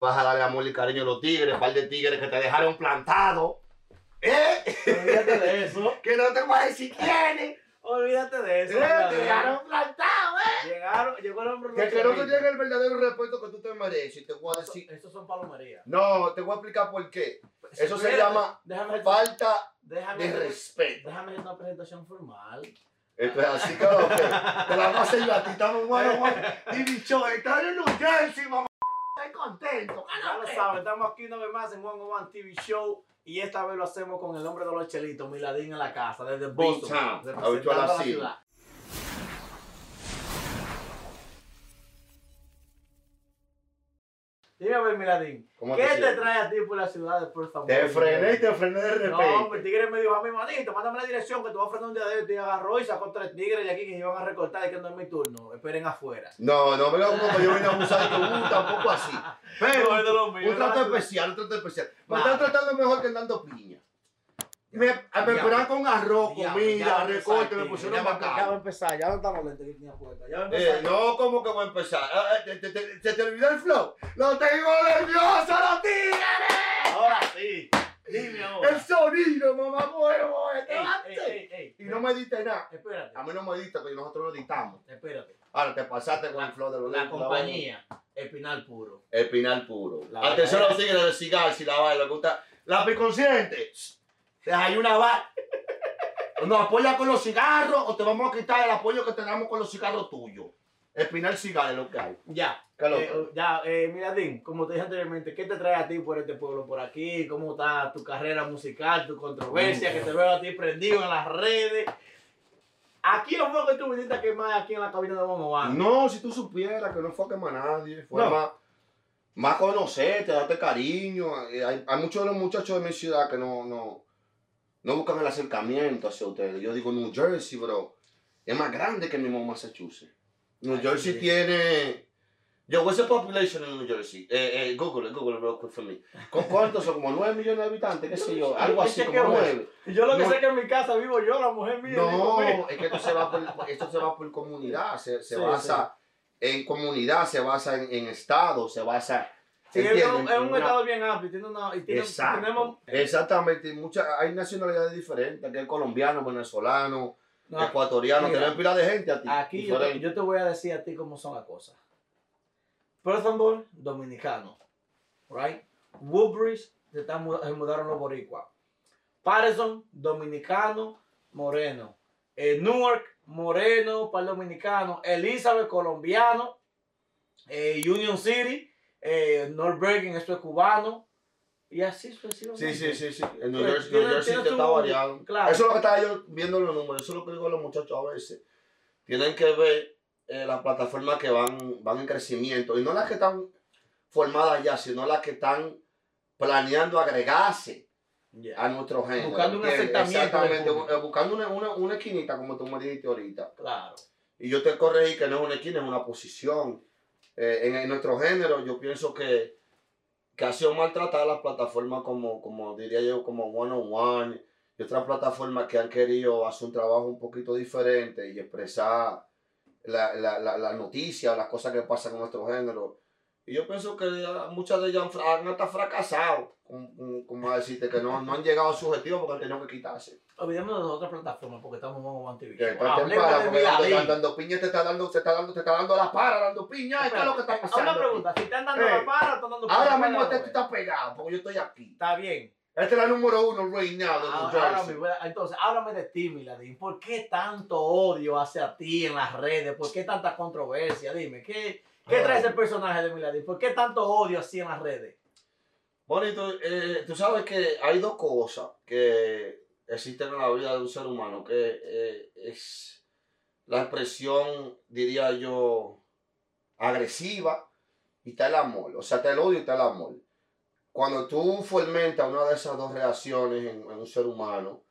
Vas a darle amor y cariño a los tigres, un par de tigres que te dejaron plantado. ¿Eh? Olvídate de eso. que no te voy a decir quiénes. Olvídate de ¿Eh? eso. Te Milady. dejaron plantado, ¿eh? Llegaron, llegó el hombre. Que, que te Chelitos. llegue el verdadero respeto que tú te mereces. Te voy a decir. Estos son palomerías. No, te voy a explicar por qué. Eso se llama Déjame falta déjame de respeto. Déjame hacer una presentación formal. Esto es así que, ok, te la vamos a hacer yo a ti. Estamos bueno, bueno. Y bicho, estar en New Jersey, mamá. Estoy contento. Ya lo saben, estamos aquí una vez más en One on One TV Show. Y esta vez lo hacemos con el hombre de los chelitos, Miladín en la casa, desde Boston. Town, representando Dime a ver, Miladín, ¿Cómo ¿qué te te, trae a ti por la ciudad de Puerto Famoso? Te frené y te frené de repente. No, hombre, el tigre me dijo a mi manito, mándame la dirección que te voy a frenar un día de esto. Y agarró y sacó tres tigres de aquí que se iban a recortar y que no es mi turno. Esperen afuera. No, no me como que yo vine a abusar de uh, tampoco así. Pero No, lo un trato especial, un trato especial. Me están tratando mejor que dando piña. Me, me esperaban con arroz, comida, recorte, me pusieron va- Ya va a bacán. empezar, ya no estamos lentos que tenía. Ya va a Eh, empezar. no, ¿cómo que voy a empezar? Ah, ah, ¿Te, te, te- se te olvidó el flow? ¡Lo tengo nervioso, los tigres! Ahora sí. Dime ahora. El sonido, mamá huevo, este. Y no me diste nada. Espérate, A mí no me diste, que nosotros lo dictamos. espérate. Ahora te pasaste con el flow de los La compañía, Espinal Puro. Espinal puro. La Atención a los tigres de cigar, si la baila, le gusta. La piconsciente. Te hay una va. Nos apoya con los cigarros o te vamos a quitar el apoyo que te damos con los cigarros tuyos. Espinal cigar es lo que hay. Ya. ¿Qué es lo Eh, ya, eh, Miladín, como te dije anteriormente, ¿qué te trae a ti por este pueblo por aquí? ¿Cómo está tu carrera musical, tu controversia? Que te veo a ti prendido en las redes. Aquí no fue que tú viniste a quemar aquí en la cabina de Bono No, si tú supieras que no fue a quemar a nadie, fue No. más, más conocerte, darte cariño. Eh, Hay, hay muchos de los muchachos de mi ciudad que no, no, no buscan el acercamiento hacia ustedes. Yo digo New Jersey, bro, es más grande que mi mismo Massachusetts. New Ay, Jersey sí. tiene... Yo, what's the population in New Jersey? Eh, eh, Google it, Google it real quick for me. ¿Con cuántos son? ¿Como 9 millones de habitantes? ¿Qué sé yo? Algo así, como Chequeo eso. 9. Y yo lo que No. sé es que en mi casa vivo yo, la mujer mía. el. No, es que esto se va por, esto se va por comunidad, se, se Sí, basa en comunidad, se basa en, en estado, se basa... Sí, es un, es estado bien amplio tiene una. Y tiene, Exacto. tenemos, Exactamente, y muchas, hay nacionalidades diferentes, que hay colombiano, venezolano, no, ecuatoriano, mira, tenemos pila de gente a ti. Aquí yo te, diferente. yo te voy a decir a ti cómo son las cosas. Perth dominicano. Right? Woodbridge, se, están se mudaron los boricuas. Patterson, dominicano, moreno. Eh, Newark, moreno, para el dominicano. Elizabeth, colombiano. Eh, Union City, eh, North Bergen, esto es cubano. Y así sucesivamente. Sí, sí, sí, sí. En New Pues, Jersey, New Jersey está claro. Eso es lo que estaba yo viendo los números, eso es lo que digo a los muchachos a veces. Tienen que ver eh, las plataformas que van, van en crecimiento, y no las que están formadas ya, sino las que están planeando agregarse a nuestro género. Buscando un del Exactamente, bu- buscando una, una, una esquinita, como tú me dijiste ahorita. Claro. Y yo te corregí que no es una esquina, es una posición. Eh, en, en nuestro género, yo pienso que, que ha sido maltratada las plataformas como, como diría yo, como One on One y otras plataformas que han querido hacer un trabajo un poquito diferente y expresar la, la, la, noticia las cosas que pasan en nuestro género. Y yo pienso que muchas de ellas han, hasta fracasado, como, como decirte, que no, no han llegado a su objetivo porque han tenido que quitarse. Olvidemos de otras plataformas porque estamos en TV. Que está Hablemos temprano, de porque dando, piña te está dando, te está dando, te está dando la para, dando piña, esto es lo que está pasando. Una pregunta, si están dando Eh, la para o están dando Ahora para, mismo para, este está pegado, porque yo estoy aquí. Está bien. Esta es la número uno right now de New Ahora, ahora Jersey. entonces, háblame de ti, Miladín. ¿Por qué tanto odio hacia ti en las redes? ¿Por qué tanta controversia? Dime, ¿qué, qué trae ese personaje de Miladín? ¿Por qué tanto odio así en las redes? Bonito, eh, tú sabes que hay dos cosas que existen en la vida de un ser humano, que eh, es la expresión, diría yo, agresiva y está el amor. O sea, está el odio y está el amor. Cuando tú fomentas una de esas dos reacciones en, en un ser humano,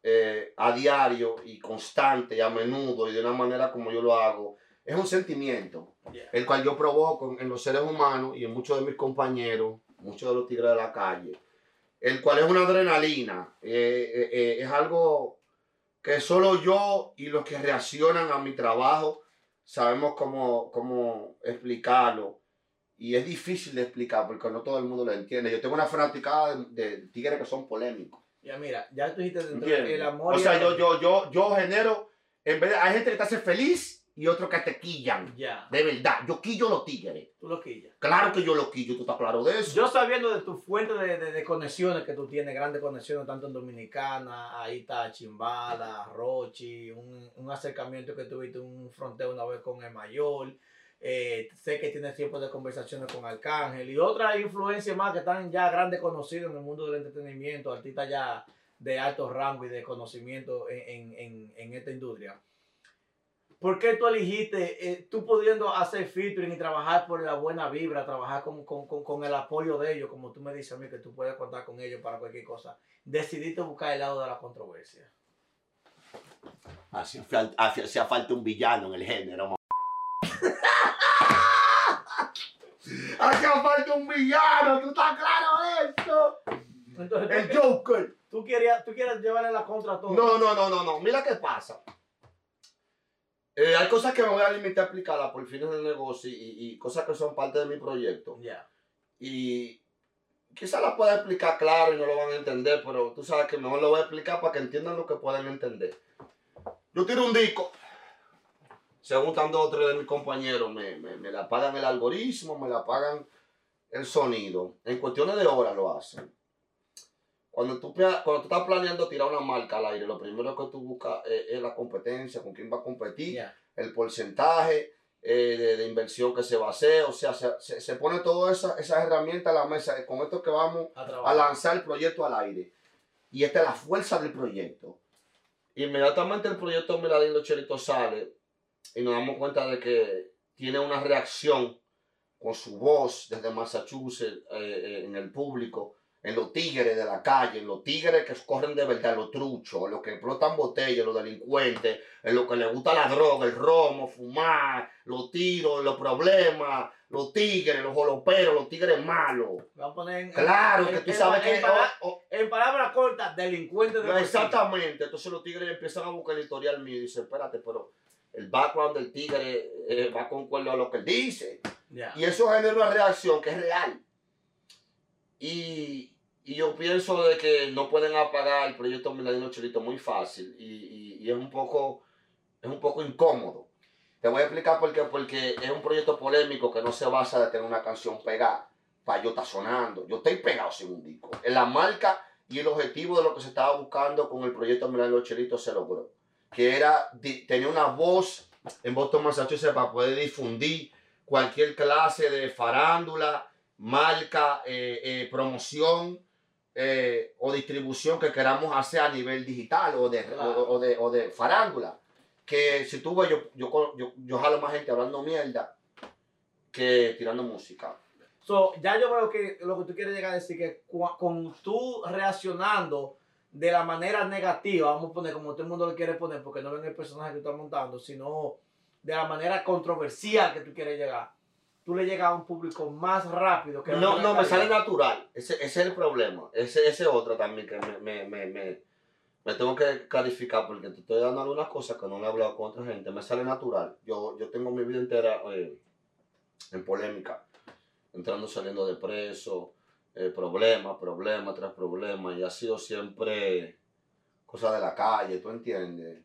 eh, a diario y constante y a menudo y de una manera como yo lo hago, es un sentimiento Yeah. el cual yo provoco en los seres humanos y en muchos de mis compañeros, muchos de los tigres de la calle, el cual es una adrenalina, eh, eh, eh, es algo que solo yo y los que reaccionan a mi trabajo sabemos cómo, cómo explicarlo. y es difícil de explicar porque no todo el mundo lo entiende. Yo tengo una fanaticada de, de tigres que son polémicos. Ya mira, ya tú dijiste dentro el amor. O sea, yo, yo, yo, yo genero, en vez de, hay gente que te hace feliz y otros que te quillan. Ya, De verdad, yo quillo los tigres. tú lo quillas. Claro que yo los quillo, tú estás claro de eso. Yo sabiendo de tu fuente de, de- de conexiones que tú tienes, grandes conexiones, tanto en Dominicana, ahí está Chimbala, Rochi, un, un acercamiento que tuviste, un fronteo una vez con el mayor. eh, sé que tienes tiempo de conversaciones con Arcángel y otras influencias más que están ya grandes conocidos en el mundo del entretenimiento, artistas ya de alto rango y de conocimiento en, en- en- en esta industria. ¿Por qué tú elegiste, eh, tú pudiendo hacer featuring y trabajar por la buena vibra, trabajar con, con, con, con el apoyo de ellos, como tú me dices a mí que tú puedes contar con ellos para cualquier cosa, decidiste buscar el lado de la controversia? Hacía, fal- hacía- hacía falta un villano en el género. Hacía falta un villano, ¿tú estás claro de esto? Entonces, El Joker. tú querías, tú quieres llevarle la contra a todo. No, no, no, no, no. Mira qué pasa. Eh, hay cosas que me voy a limitar a explicarlas por fines del negocio y, y cosas que son parte de mi proyecto. Ya. Y quizás las pueda explicar claro y no lo van a entender, pero tú sabes que mejor lo voy a explicar para que entiendan lo que puedan entender. Yo tiro un disco. Según están dos o tres de mis compañeros, me, me, me la pagan el algoritmo, me la pagan el sonido. En cuestiones de horas lo hacen. Cuando tú, cuando tú estás planeando tirar una marca al aire, lo primero que tú buscas eh, es la competencia, con quién va a competir el porcentaje eh, de, de inversión que se va a hacer, o sea, se, se, se pone todas esas esas herramientas a la mesa, con esto que vamos A lanzar el proyecto al aire. Y esta es la fuerza del proyecto. Inmediatamente el proyecto Miradín Los Chelitos sale y nos damos cuenta de que tiene una reacción con su voz desde Massachusetts eh, eh, en el público, en los tigres de la calle, en los tigres que corren de verdad, los truchos, en los que explotan botellas, los delincuentes, en los que les gusta la droga, el romo, fumar, los tiros, los problemas, los tigres, los joloperos, los tigres malos. Vamos a poner en, Claro, en- que tú en- sabes que... oh, oh, en palabras cortas, delincuentes de exactamente. Entonces los tigres empiezan a buscar el historial mío y dicen, espérate, pero el background del tigre eh, va concuerdo a lo que él dice. Ya. Y eso genera una reacción que es real. Yo pienso de que no pueden apagar el proyecto Miladino Chelito muy fácil y, y- es un poco es un poco incómodo. Te voy a explicar por qué. Porque es un proyecto polémico que no se basa de tener una canción pegada. Para yo estar sonando. Yo estoy pegado sin un disco. En la marca y el objetivo de lo que se estaba buscando con el proyecto Miladino Chelito se logró. Que era tener una voz en Boston, Massachusetts para poder difundir cualquier clase de farándula, marca, eh, eh, promoción eh, o distribución que queramos hacer a nivel digital o de, Claro. o, o de, o de farándula. Que si tú ves, yo, yo, yo, yo jalo más gente hablando mierda que tirando música. So, ya yo veo que lo que tú quieres llegar a decir que con tú reaccionando de la manera negativa, vamos a poner como todo el mundo lo quiere poner, porque no ven el personaje que tú estás montando, sino de la manera controversial que tú quieres llegar, tú le llegas a un público más rápido que No, no, me sale natural. Ese, ese es el problema. Ese ese otro también que me, me, me, me, me tengo que clarificar porque te estoy dando algunas cosas que no le he hablado con otra gente. Me sale natural. Yo, yo tengo mi vida entera eh, en polémica. Entrando, saliendo de preso. eh, problema, problema tras problema. Y ha sido siempre cosa de la calle, ¿tú entiendes?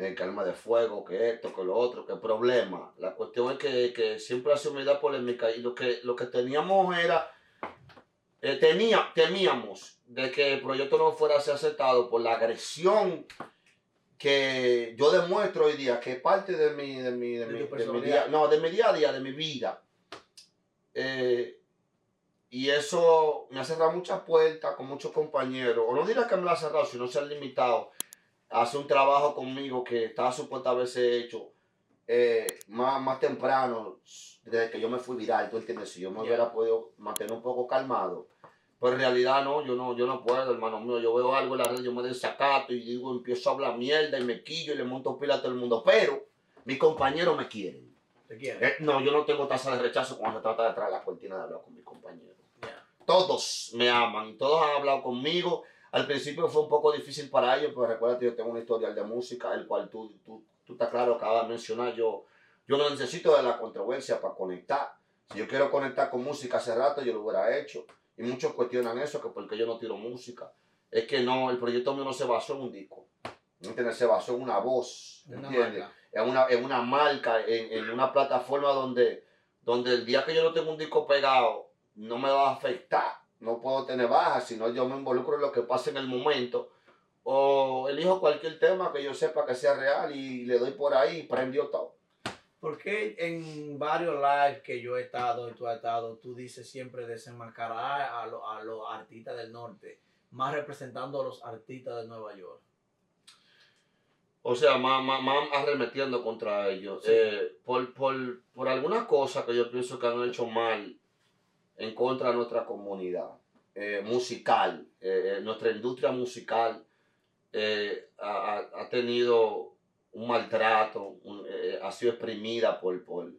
Eh, que arma de fuego, que esto, que lo otro, que problema. La cuestión es que, que siempre ha sido una idea polémica y lo que, lo que teníamos era, eh, tenía, temíamos de que el proyecto no fuera a ser aceptado por la agresión que yo demuestro hoy día, que parte de mi, de mi, de De mi, de mi día, no, de mi día a día, de mi vida. Eh, y eso me ha cerrado muchas puertas con muchos compañeros. O no diré que me lo ha cerrado, sino se han limitado a hacer un trabajo conmigo que estaba supuesto haberse hecho eh, más, más temprano, desde que yo me fui viral, ¿tú entiendes? Si yo me hubiera podido mantener un poco calmado. Pero en realidad no, yo no, yo no puedo, hermano mío. Yo veo algo en la red, yo me desacato y digo, empiezo a hablar mierda y me quillo y le monto pila a todo el mundo. Pero mis compañeros me quieren. Te quiero. Eh, no, yo no tengo tasa de rechazo cuando se trata de traer la cortina de hablar con mis compañeros. Ya. Todos me aman todos han hablado conmigo. Al principio fue un poco difícil para ellos, pero recuerda que yo tengo una historial de música, el cual tú, tú, tú estás claro, acabas de mencionar. Yo, yo no necesito de la controversia para conectar. Si yo quiero conectar con música hace rato, yo lo hubiera hecho. Y muchos cuestionan eso, que porque yo no tiro música. Es que no, el proyecto mío no se basó en un disco. ¿Entiendes? Se basó en una voz. ¿Entiendes? En una, en una marca, en, en una plataforma donde, donde el día que yo no tengo un disco pegado, no me va a afectar. No puedo tener bajas, sino yo me involucro en lo que pasa en el momento. O elijo cualquier tema que yo sepa que sea real y le doy por ahí y prendió todo. Porque en varios lives que yo he estado y tú has estado, tú dices siempre desenmascarar a, lo- a los artistas del norte, más representando a los artistas de Nueva York? O sea, más, más, más arremetiendo contra ellos. Sí. Eh, por, por, por alguna cosa que yo pienso que han hecho mal en contra de nuestra comunidad eh, musical, eh, eh, nuestra industria musical ha, ha- tenido un maltrato, ha sido exprimida por, por,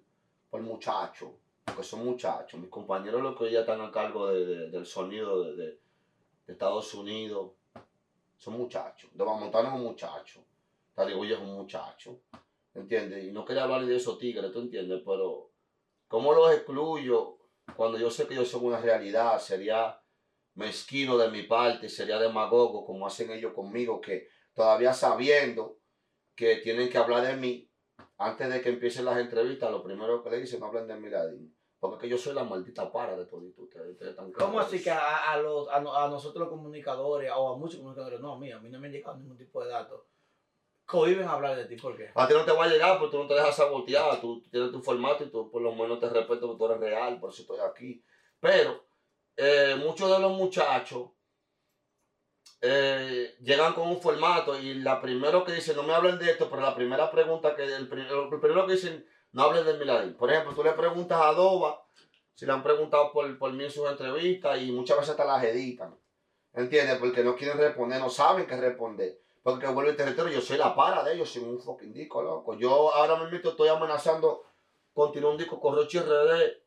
por muchachos, porque son muchachos. Mis compañeros los que hoy ya están a cargo de- de- del sonido de, de- Estados Unidos son muchachos. De Montana es un muchacho. Taligüilla es un muchacho, ¿entiendes? Y no quería hablar de esos tigres, ¿tú entiendes? Pero, ¿cómo los excluyo cuando yo sé que ellos son una realidad? Sería mezquino de mi parte, sería demagogo, como hacen ellos conmigo, que todavía sabiendo que tienen que hablar de mí, antes de que empiecen las entrevistas, lo primero que le dicen, no hablen de Miladín. Porque es que yo soy la maldita para de todos ustedes. ustedes están ¿Cómo así que a, a los, a, no- a nosotros los comunicadores o a muchos comunicadores, no, a mí, a mí no me han llegado ningún tipo de datos, cohiben hablar de ti? ¿Por qué? A ti no te va a llegar porque tú no te dejas sabotear, tú tienes tu formato y tú por lo menos te respeto porque tú eres real, por eso estoy aquí. Pero eh, muchos de los muchachos eh, llegan con un formato y la primero que dicen, no me hablen de esto, pero la primera pregunta que, el, primero que dicen, no hablen de Miladín. Por ejemplo, tú le preguntas a Doba, si le han preguntado por, por mí en sus entrevistas y muchas veces hasta las editan. ¿Entiendes? Porque no quieren responder, no saben qué responder. Porque vuelvo al territorio, yo soy la para de ellos sin un fucking disco, loco. Yo ahora mismo estoy amenazando con tirar un disco con Rochi RD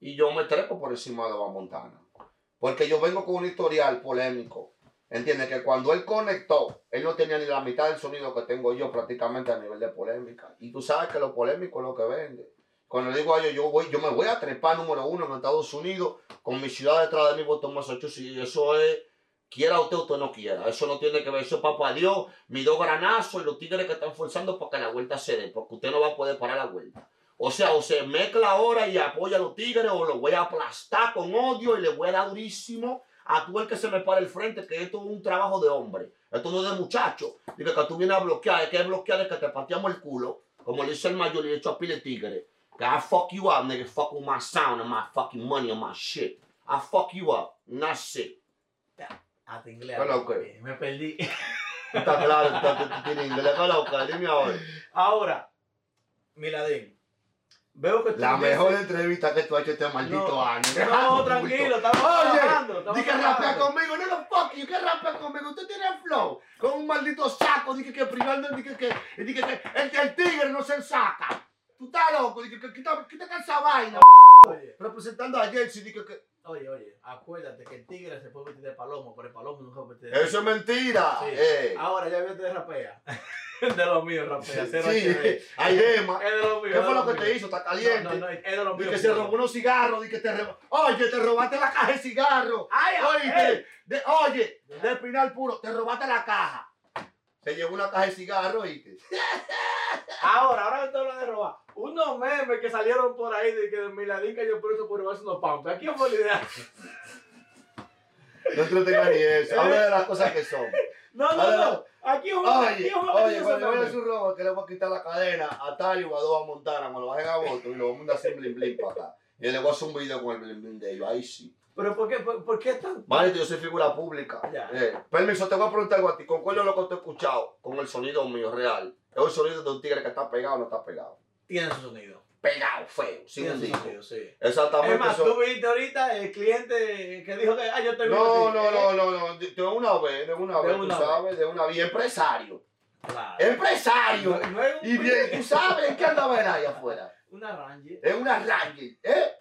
y yo me trepo por encima de Eva Montana. Porque yo vengo con un historial polémico. ¿Entiendes? Que cuando él conectó, él no tenía ni la mitad del sonido que tengo yo prácticamente a nivel de polémica. Y tú sabes que lo polémico es lo que vende. Cuando le digo a ellos, yo, voy, yo me voy a trepar número uno en Estados Unidos con mi ciudad detrás de mí, Boston, Massachusetts. Y eso es, quiera usted usted no quiera. Eso no tiene que ver. Eso es papá Dios, mis dos granazos y los tigres que están forzando para que la vuelta se dé. Porque usted no va a poder parar la vuelta. O sea, o se mezcla ahora y apoya a los tigres, o lo voy a aplastar con odio y le voy a dar durísimo a tú el que se me para el frente, que esto es un trabajo de hombre. Esto no es de muchacho. Dice que tú vienes a bloquear, es que es bloquear, es que te pateamos el culo, como le hizo el mayor y le echó a pile tigre. Que I fuck you up, nigga, fuck with my sound and my fucking money and my shit. I fuck you up, not shit. Ah, te inglés. Me perdí. Está claro, tú tienes inglés, ¿qué loca? Dime ahora. Ahora, Miladín, veo que tú La mejor entrevista que tú has hecho este maldito No, año. No, tranquilo, estamos Oye, trabajando. estamos Di que rapea conmigo, no no fuck you, que rapea conmigo, usted tiene flow, con un maldito saco, dije que privando, dije que, dije que el, el tigre no se saca. Tú estás loco, dije que quita, quita esa vaina, Oye, representando a Jersey, dije que oye, oye, acuérdate que el tigre se puede vestir de palomo, pero el palomo nunca puede vestir de eso es mentira. Sí. Eh. Ahora ya vete de rapea. de lo mío, rapea. Sí, Gema. Es de lo mío. ¿Qué fue lo que mío. te hizo? Está caliente. No, no, no, es de lo mío. que se robó unos cigarros, di que te robó. Oye, te robaste la caja de cigarros. Ay, Oye, de, oye, del final puro, te robaste la caja. Se llevó una caja de cigarros y te... Ahora, ahora que te hablas de robar. Unos memes que salieron por ahí de que de Miladín cayó preso por robarse unos pampas. ¿A quién fue la idea? No entretengas ni eso. Habla de las cosas que son. No, no, no. Aquí es un Oye, es oye, cuando vea su robo, que le voy a quitar la cadena a Tali o a dos a Montana, me lo bajen a voto y lo vamos a mandar sin blin blin para acá. Y le voy a hacer un video con el blin blin de ellos, ahí sí. Pero ¿por qué, por, por qué tan Vale, yo soy figura pública. Eh, permiso, te voy a preguntar algo a ti. ¿Concuerdo lo que te he escuchado con el sonido mío real? Es el sonido de un tigre que está pegado o no está pegado. Tiene su sonido? Pegado, feo, sin Tiene un su disco. sonido, sí. Exactamente. Es más, eso- tú viste ahorita el cliente que dijo que, ah, yo te vi. No, no, no, no, no, de una vez, de una De vez, una tú vez. sabes, de una vez. Empresario. Claro. Empresario. No- no Y bien, tú sabes qué andaba él ahí afuera. Una Ranger. Es una Ranger, ¿eh?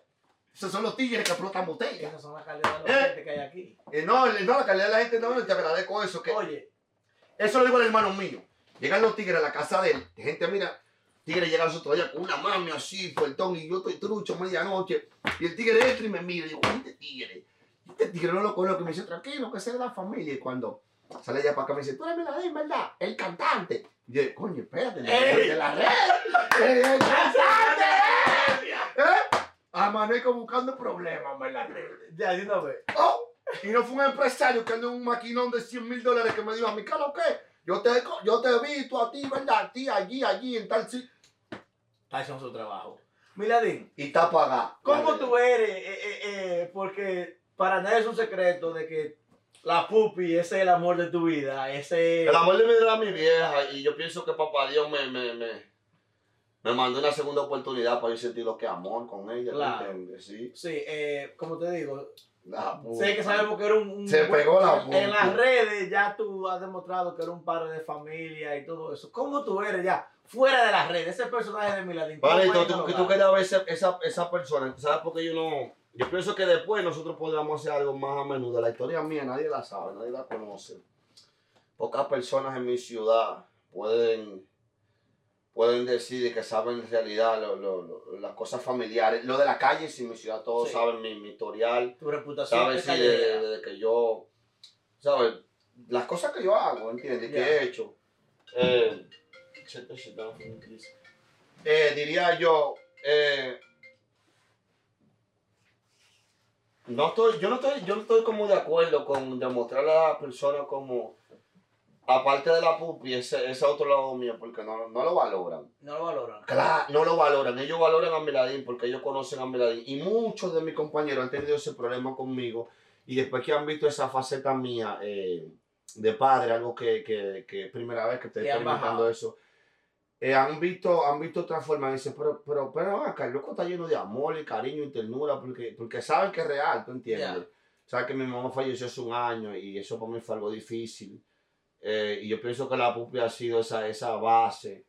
Esos son los tigres que explotan botellas. Esas son las calidades de Eh. la gente que hay aquí. Eh, no, no, la calidad de la gente no, te agradezco eso. Que, Oye, eso lo digo al hermano mío. Llegan los tigres a la casa de él. Gente, mira, tigre llega al otro día con una mami así, fuertón, y yo estoy trucho medianoche. Y el tigre entra y me mira y digo, este tigre, este tigre no lo conozco. Y me dice, tranquilo, que es de la familia. Y cuando sale ella para acá me dice, tú eres Meladín, ¿verdad? El cantante. Y yo, coño, espérate, de la red. ¡El cantante! ¿Eh? Amanezco buscando problemas, ¿verdad? Ya, de una vez. Oh, y no fue un empresario que anda un maquinón de 100 mil dólares que me dijo a mí, ¿qué es lo que? Yo te, yo te he visto a ti, ¿verdad? A ti, allí, allí, en tal sitio. Está haciendo su trabajo. Miladín, Y está pagado. ¿cómo tú eres? Eh, eh, eh, porque para nadie es un secreto de que la pupi ese es el amor de tu vida. Ese. El amor de mi vida era mi vieja y yo pienso que papá Dios me, me, me, me mandó una segunda oportunidad para yo sentir lo que amor con ella, ¿tú Claro. entiendes? Sí. Sí, eh, como te digo, La puta. sé que sabemos que eres un. un Se buen- pegó la En pupi. las redes ya tú has demostrado que eres un padre de familia y todo eso. ¿Cómo tú eres ya fuera de las redes? Ese personaje de Miladín. ¿cómo Vale, puedes tú, lograr? tú querías ver esa, esa, esa persona, ¿sabes por qué yo no? Yo pienso que después nosotros podríamos hacer algo más a menudo. La historia mía nadie la sabe, nadie la conoce. Pocas personas en mi ciudad pueden, pueden decir que saben en realidad lo- lo- lo- las cosas familiares. Lo de la calle, en mi ciudad todos Sí. saben mi, mi historial. Tu reputación ¿Sabes? Sí, de, callea. de- de que yo, ¿sabes? Las cosas que yo hago, ¿entiendes? Que Ya. he hecho. Eh, Eh, diría yo, eh, no estoy, yo no estoy, yo no estoy como de acuerdo con demostrarle a la persona como, aparte de la pupi, ese, ese otro lado mío, porque no, no lo valoran. No lo valoran. Claro, no lo valoran. Ellos valoran a Miladín porque ellos conocen a Miladín. Y muchos de mis compañeros han tenido ese problema conmigo. Y después que han visto esa faceta mía eh, de padre, algo que, que, que es primera vez que estoy experimentando eso, eh, han visto han visto otra forma. Dicen, pero, pero, pero acá el loco está lleno de amor y cariño y ternura porque, porque saben que es real, ¿tú entiendes? Ya. Sabes que mi mamá falleció hace un año y eso para mí fue algo difícil. Eh, y yo pienso que la pupi ha sido esa, esa base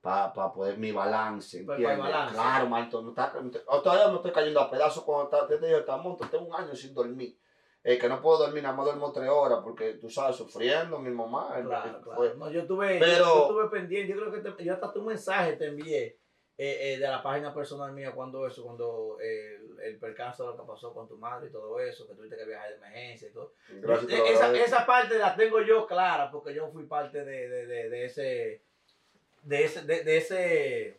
para poder mi balance, Pa- pa' ¿entiendes? balance. Claro, Marto, no está, no oh, todavía me estoy cayendo a pedazos cuando está, te digo, está monto, tengo un año sin dormir. Eh, que no puedo dormir, nada más duermo tres horas porque tú sabes, sufriendo, mi mamá. Claro, fue-. No, yo tuve, Pero- yo, estuve pendiente, yo creo que te- yo hasta tu mensaje te envié eh, eh, de la página personal mía cuando eso, cuando eh, el, el percance de lo que pasó con tu madre y todo eso, que tuviste que viajar de emergencia y todo. Gracias, esa, esa parte la tengo yo clara porque yo fui parte de, de, de, de ese de ese de, de ese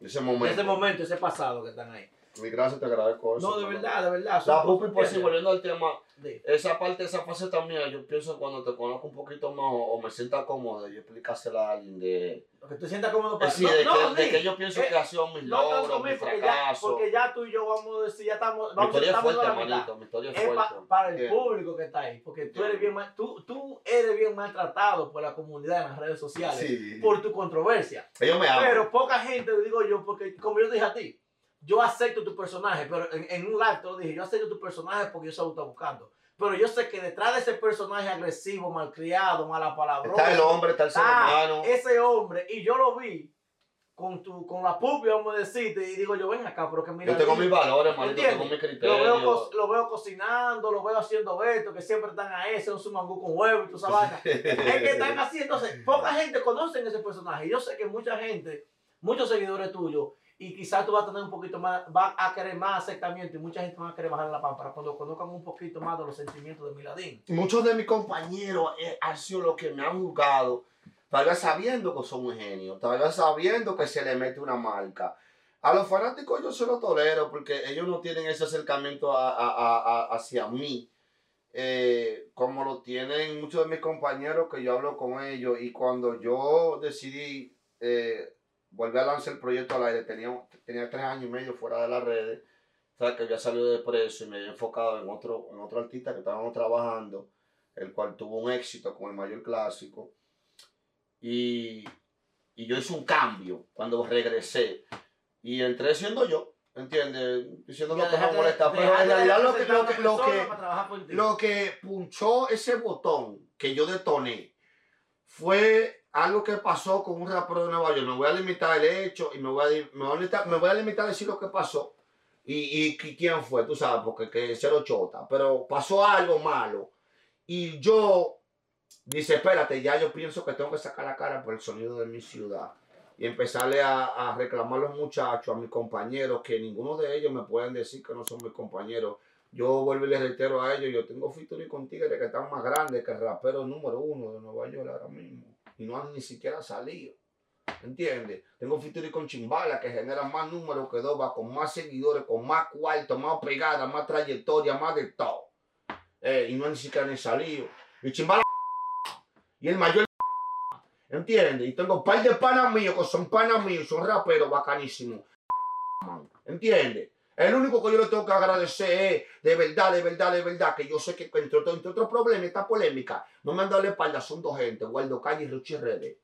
Ese momento. ese momento, ese pasado que están ahí. Mi gracias, te agradezco eso. No, de verdad, de verdad. La pupi, pues sí, que- volviendo al tema, Sí. esa parte, esa faceta mía, yo pienso que cuando te conozco un poquito más o, o me sienta cómodo, yo explicársela a alguien de, Lo que tú sientas cómodo para Eh, sí, de, no, que, no, de que yo pienso eh, que ha sido mis no logros, a mí, mis porque ya, porque ya tú y yo vamos a decir, ya estamos, Mi vamos historia es estamos fuerte, la mitad. manito, mi historia es Es pa- fuerte. para el ¿entiendes? público que está ahí, porque tú eres bien tú, tú eres bien maltratado por la comunidad en las redes sociales Sí. por tu controversia. Ellos me aman. Pero poca gente, digo yo, porque como yo te dije a ti, yo acepto tu personaje, pero en, en un live te lo dije, yo acepto tu personaje porque yo sé lo buscando. Pero yo sé que detrás de ese personaje agresivo, malcriado, mala palabra, está el hombre, está el ser humano. ese hombre, y yo lo vi con tu con la pupi, vamos a decirte, y digo yo, ven acá, pero que mira. Yo tengo mis valores, manito, tengo mis lo criterios. veo, co- lo veo cocinando, lo veo haciendo esto, que siempre están a ese, un sumangú con huevo y tu sabana. es que están así, entonces, poca gente conoce ese personaje. Yo sé que mucha gente, muchos seguidores tuyos, y quizás tú vas a tener un poquito más, vas a querer más aceptamiento y mucha gente va a querer bajar la pámpara cuando conozcan un poquito más de los sentimientos de Miladín. Muchos de mis compañeros eh, han sido los que me han juzgado, tal vez sabiendo que son un genio, tal vez sabiendo que se le mete una marca. A los fanáticos yo se lo tolero porque ellos no tienen ese acercamiento a- a- a- hacia mí. eh, como lo tienen muchos de mis compañeros que yo hablo con ellos y cuando yo decidí eh, volver a lanzar el proyecto al aire, tenía, tenía tres años y medio fuera de las redes, o sea, que había salido de preso y me había enfocado en otro, en otro artista que estábamos trabajando, el cual tuvo un éxito con el mayor clásico. Y, y yo hice un cambio cuando regresé. Y entré siendo yo, ¿entiendes? Diciendo lo que me molesta. Pero en realidad lo que, lo que, lo que, lo que punchó ese botón que yo detoné fue algo que pasó con un rapero de Nueva York. Me voy a limitar el hecho y me voy a, me voy a, limitar, me voy a limitar a decir lo que pasó y, y qui- quién fue, tú sabes, porque que cero chota. Pero pasó algo malo y yo dice, espérate, ya yo pienso que tengo que sacar la cara por el sonido de mi ciudad. y empezarle a, a reclamar a los muchachos, a mis compañeros, que ninguno de ellos me pueden decir que no son mis compañeros. Yo vuelvo y les reitero a ellos, yo tengo featuring con tigres que están más grandes que el rapero número uno de Nueva York ahora mismo. Y no han ni siquiera salido. ¿Entiendes? Tengo featuring con Chimbala que genera más números que Doba, con más seguidores, con más cuarto, más pegada, más trayectoria, más de todo. Eh, y no han ni siquiera ni salido. Y Chimbala y el mayor ¿Entiendes? Y tengo un par de panas míos que son panas míos, son raperos bacanísimos. ¿Entiendes? El único que yo le tengo que agradecer es, de verdad, de verdad, de verdad, que yo sé que entre, entre otros problemas, esta polémica, no me han dado la espalda, son dos gente, Waldo Calle y Ruchi Rede.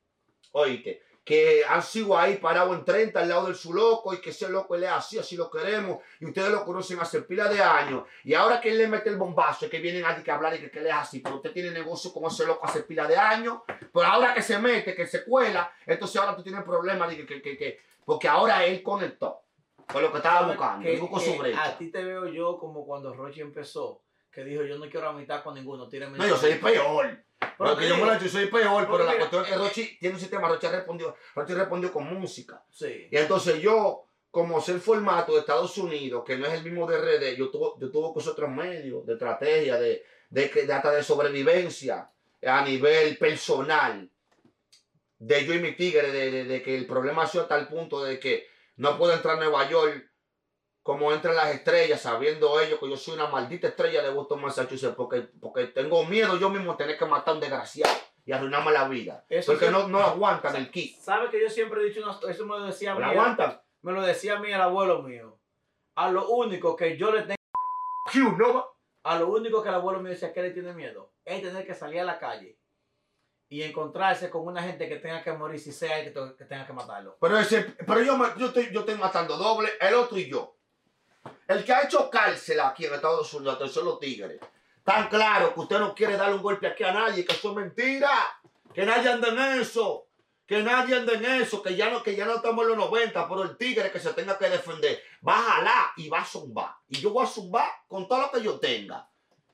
Oíste, que han sido ahí parados en 30 al lado del su loco y que ese loco él es así, así lo queremos y ustedes lo conocen hace pila de años y ahora que él le mete el bombazo es que vienen a hablar y que, que él es así, pero usted tiene negocio con ese loco hace pila de años, pero ahora que se mete, que se cuela, entonces ahora tú tienes problemas de que, que, que, porque ahora él conectó con lo que estaba buscando, Que- buscó que su brecha. A ti te veo yo como cuando Rochi empezó, que dijo yo no quiero amistad con ninguno, tírame. No, yo soy peor. Pero Porque yo me lo he hecho, soy peor, pero la cuestión es que Rochi tiene un sistema, Rochi respondió, Rochi respondió con música. Sí. Y entonces yo, como sé el formato de Estados Unidos, que no es el mismo de RD, yo tuve, yo tuve que usar otros medios de estrategia, de, de, de hasta de sobrevivencia a nivel personal. De yo y mi tigre, de, de- de que el problema ha sido a tal punto de que no puedo entrar a Nueva York como entran las estrellas, sabiendo ellos que yo soy una maldita estrella de Boston, Massachusetts, porque, porque tengo miedo yo mismo de tener que matar a un desgraciado y arruinarme la vida. Eso porque sí- no, no aguantan el kit. ¿Sabes que yo siempre he dicho una, eso me lo decía a ¿Me mí, aguantan? me lo decía a mí el abuelo mío. A lo único que yo le tengo, a lo único que el abuelo mío decía que le tiene miedo, es tener que salir a la calle y encontrarse con una gente que tenga que morir si sea él que, tenga que matarlo. Pero, ese, pero yo, yo, estoy, yo estoy matando doble, el otro y yo. El que ha hecho cárcel aquí en Estados Unidos, son los tigres. Tan claro que usted no quiere darle un golpe aquí a nadie, que eso es mentira. Que nadie ande en eso. Que nadie ande en eso, que ya no, que ya no estamos en los 90, pero el tigre que se tenga que defender va a jalar y va a zumbar. Y yo voy a zumbar con todo lo que yo tenga.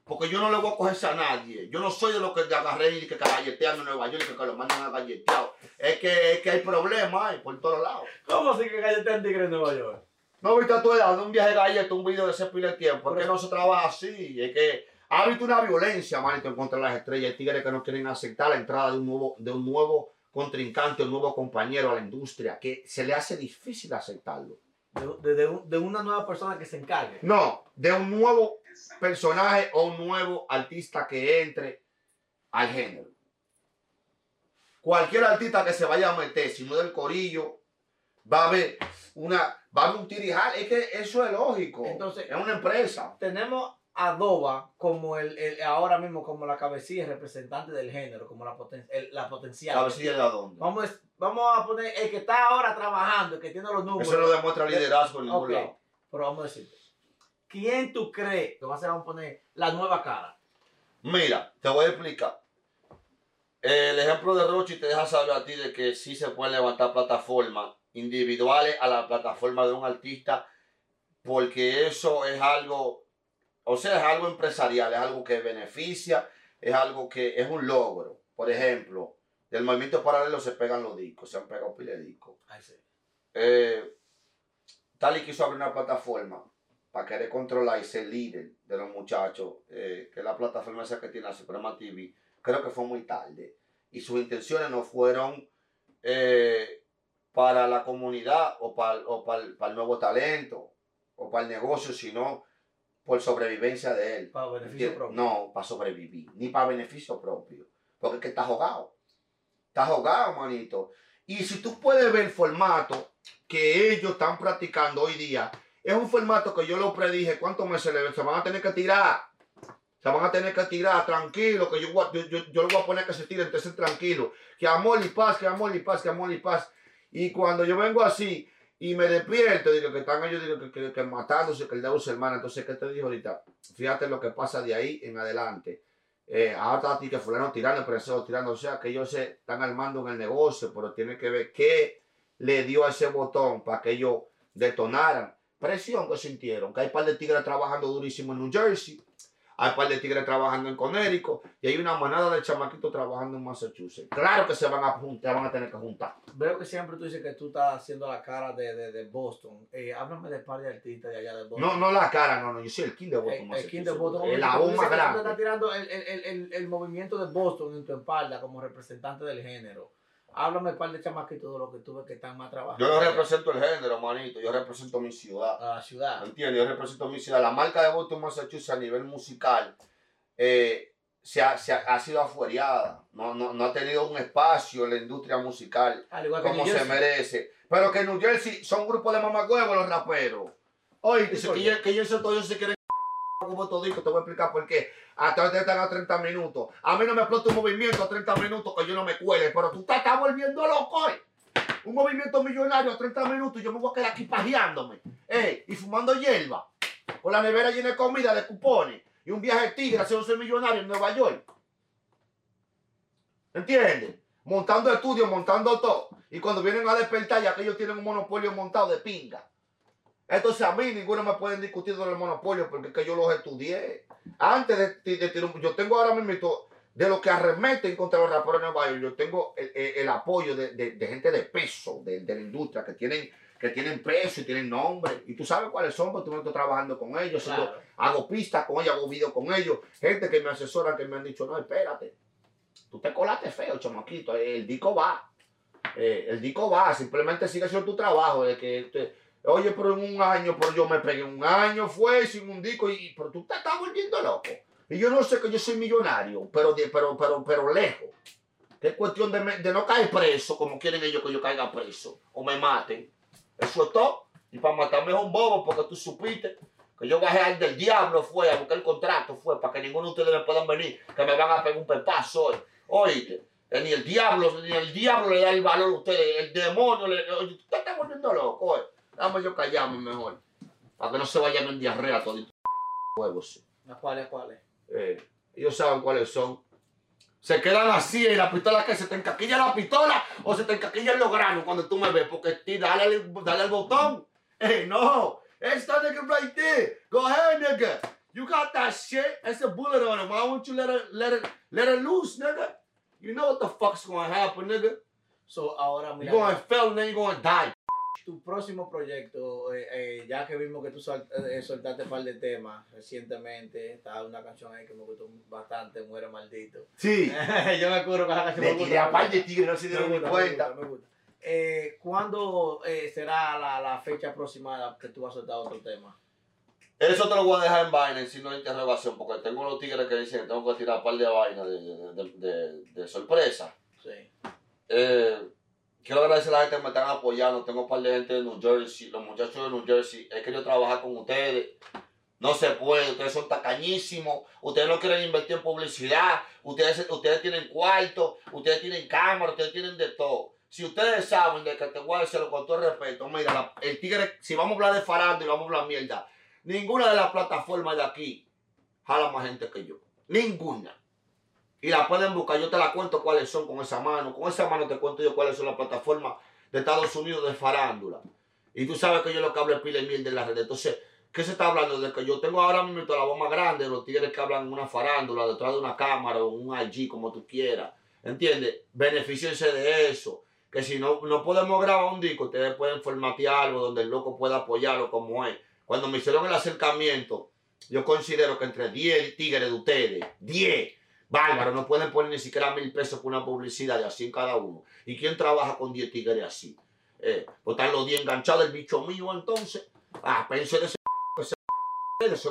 Porque yo no le voy a cogerse a nadie. Yo no soy de los que agarré y que galletean en Nueva York y que lo mandan a galleteado. Es que, es que hay problemas hay por todos lados. ¿Cómo así que galletean tigre en Nueva York? No viste a tu edad un viaje de galleta, un video de ese pile de tiempo. Es que no se trabaja así. Es que ha habido una violencia, manito, en contra de las estrellas. Tigres que no quieren aceptar la entrada de un nuevo, de un nuevo contrincante, un nuevo compañero a la industria, que se le hace difícil aceptarlo. De, de- de un- de una nueva persona que se encargue. No, de un nuevo personaje o un nuevo artista que entre al género. Cualquier artista que se vaya a meter, si no del corillo, va a haber una, va a haber un tirijal. Es que eso es lógico. Entonces- es una empresa. Tenemos a Doba como el, el- ahora mismo como la cabecilla representante del género, como la, poten- el- la potencial. A ver si llega a dónde. Vamos, a- vamos a poner el que está ahora trabajando, el que tiene los números. Eso no demuestra liderazgo en ningún lado. pero vamos a decirte. ¿Quién tú crees que va a ser, vamos a poner la nueva cara? Mira, te voy a explicar. El ejemplo de Rochi te deja saber a ti de que sí se pueden levantar plataformas individuales a la plataforma de un artista, porque eso es algo, o sea, es algo empresarial, es algo que beneficia, es algo que es un logro. Por ejemplo, del movimiento paralelo se pegan los discos, se han pegado pile de discos. Ay, sí. Eh, Tali quiso abrir una plataforma para querer controlar y ser líder de los muchachos, eh, que es la plataforma esa que tiene la Suprema TV, creo que fue muy tarde. Y sus intenciones no fueron eh, para la comunidad o para, o para, el- para el nuevo talento o para el negocio, sino por sobrevivencia de él. Para beneficio propio. No, para sobrevivir, ni para beneficio propio. Porque es que está jugado. Está jugado, manito. Y si tú puedes ver el formato que ellos están practicando hoy día, es un formato que yo lo predije. ¿Cuántos meses le Se van a tener que tirar. Se van a tener que tirar, tranquilo, que yo, yo, yo, yo le voy a poner que se tiren, entonces tranquilo. Que amor y paz, que amor y paz, que amor y paz. Y cuando yo vengo así y me despierto, digo que están ellos, digo que, que, matándose, que el dedo se hermana. Entonces, ¿qué te dijo ahorita? Fíjate lo que pasa de ahí en adelante. Eh, ahora a ti que fulano tirando, pero tirando. O sea, que ellos se están armando en el negocio, pero tiene que ver qué le dio a ese botón para que ellos detonaran. Presión que sintieron, que hay un par de tigres trabajando durísimo en New Jersey. hay un par de tigres trabajando en Conérico y hay una manada de chamaquitos trabajando en Massachusetts. Claro que se van a juntar, van a tener que juntar. Veo que siempre tú dices que tú estás haciendo la cara de, de, de Boston. Eh, háblame de par de artistas de allá de Boston. No, no la cara, no, no, yo soy el king de Boston. El, el Massachusetts. King de Boston. El aún más que tú grande. estás tirando el, el, el, el, el movimiento de Boston en tu espalda como representante del género. Háblame par de chamaquitos de los que tú ves que están más trabajando. Yo no represento el género, manito, yo represento mi ciudad. la ciudad. ¿Entiendes? Yo represento mi ciudad. La marca de Boston, Massachusetts a nivel musical eh, se, ha, se ha, ha sido afuereada. No, no, no ha tenido un espacio en la industria musical como se Jersey. merece. Pero que en New Jersey son un grupo de mamagüevos los raperos. Oye, ¿Y que, yo- que se quieren como todito, te voy a explicar por qué. Hasta ahorita están a 30 minutos. A mí no me explota un movimiento a 30 minutos que yo no me cuele, pero tú te estás volviendo loco, eh. Un movimiento millonario a 30 minutos y yo me voy a quedar aquí pajeándome, y fumando hierba, con la nevera llena de comida, de cupones, y un viaje de tigre haciéndose millonario en Nueva York. ¿Entiendes? Montando estudios, montando todo. Y cuando vienen a despertar, ya que ellos tienen un monopolio montado de pinga. Entonces a mí ninguno me pueden discutir sobre el monopolio porque es que yo los estudié. Antes de, de, un- yo tengo ahora mismo de lo que arremeten contra los raperos de Nueva York, yo tengo el, el- el apoyo de, de- de gente de peso, de, de la industria, que tienen, que tienen peso y tienen nombre. Y tú sabes cuáles son, porque tú me estás trabajando con ellos, hago- Claro. hago pistas con ellos, hago videos con ellos. Gente que me asesora, que me han dicho, no, espérate, tú te colaste feo, chamaquito, el disco va. Eh, el disco va, simplemente sigue haciendo tu trabajo. De que te- oye, pero en un año, pero yo me pegué un año, fue sin un disco, y, pero tú te estás volviendo loco. Y yo no sé que yo soy millonario, pero, pero, pero, pero lejos. Que es cuestión de, de no caer preso, como quieren ellos que yo caiga preso, o me maten. Eso es todo. Y para matarme es un bobo, porque tú supiste que yo bajé al del diablo, fue a buscar el contrato, fue para que ninguno de ustedes me puedan venir, que me van a pegar un pepazo hoy. Oíste, ni el diablo, ni el diablo le da el valor a ustedes, el demonio le. Oye, tú te estás volviendo loco, oye. Dame yo callarme mejor. Para que no se vayan en diarrea todos estos huevos. ¿Las cuáles, cuáles? Eh, ellos saben cuáles son. Se quedan así y la pistola que se te encaquilla la pistola o se te encaquilla los granos cuando tú me ves, porque ti, dale, al- dale al botón. Hey, no. It's that nigga right there. Go ahead, nigga. You got that shit. It's a bullet on him. Why won't you let it, let it, let it loose, nigga? You know what the fuck's gonna happen, nigga. So, ahora, mira, You're gonna fail and then you're gonna die. Tu próximo proyecto, eh, eh, ya que vimos que tú sol- eh, soltaste un par de temas recientemente, está una canción ahí que me gustó bastante, Muere Maldito. Sí. Yo me acuerdo que esa canción me tiré me par gusta. de tigres, no se dieron me cuenta. gusta, me gusta. Eh, ¿Cuándo eh, será la, la fecha aproximada que tú vas a soltar otro tema? Eso te lo voy a dejar en vaina, en signo de interrogación, porque tengo unos tigres que dicen que tengo que tirar un par de vainas de, de, de, de- de sorpresa. Sí. Eh, quiero agradecer a la gente que me están apoyando. Tengo un par de gente de New Jersey, los muchachos de New Jersey. He querido trabajar con ustedes. No se puede, ustedes son tacañísimos, ustedes no quieren invertir en publicidad, ustedes, ustedes tienen cuarto, ustedes tienen cámara, ustedes tienen de todo. Si ustedes saben de que te voy a decirlo con todo respeto, mira, el tigre, si vamos a hablar de farando y vamos a hablar mierda, ninguna de las plataformas de aquí jala más gente que yo. Ninguna. Y la pueden buscar, yo te la cuento cuáles son con esa mano. Con esa mano te cuento yo cuáles son las plataformas de Estados Unidos de farándula. Y tú sabes que yo lo que hablo es pila y miel de la red. Entonces, ¿qué se está hablando? De que yo tengo ahora mismo la voz más grande de los tigres que hablan en una farándula, detrás de una cámara o un IG, como tú quieras. ¿Entiendes? Benefíciense de eso. Que si no, no podemos grabar un disco, ustedes pueden formatear algo donde el loco pueda apoyarlo como es. Cuando me hicieron el acercamiento, yo considero que entre 10 tigres de ustedes, 10, bárbaro, no pueden poner ni siquiera mil pesos por una publicidad de así en cada uno. ¿Y quién trabaja con 10 tigres así? Eh, pues están los 10 enganchados del bicho mío entonces. Ah, pensé de ese de ese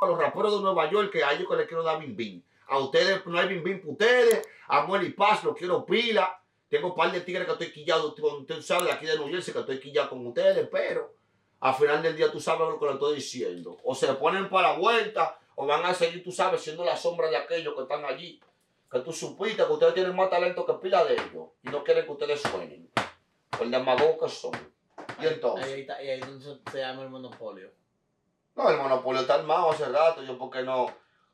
a los raperos de Nueva York que a ellos que les quiero dar bim bim. A ustedes no hay bim bim para ustedes. A Muel y Paz los quiero pila. Tengo un par de tigres que estoy quillado, sabes, de aquí de New Jersey que estoy quillado con ustedes, pero al final del día tú sabes lo que le estoy diciendo. O se ponen para la vuelta o van a seguir, tú sabes, siendo la sombra de aquellos que están allí. Que tú supiste que ustedes tienen más talento que pila de ellos y no quieren que ustedes suenen. Por demagogos que son. Y Ahí, entonces. ahí, está- y ahí entonces se llama el monopolio. No, el monopolio está armado hace rato. Yo, porque no,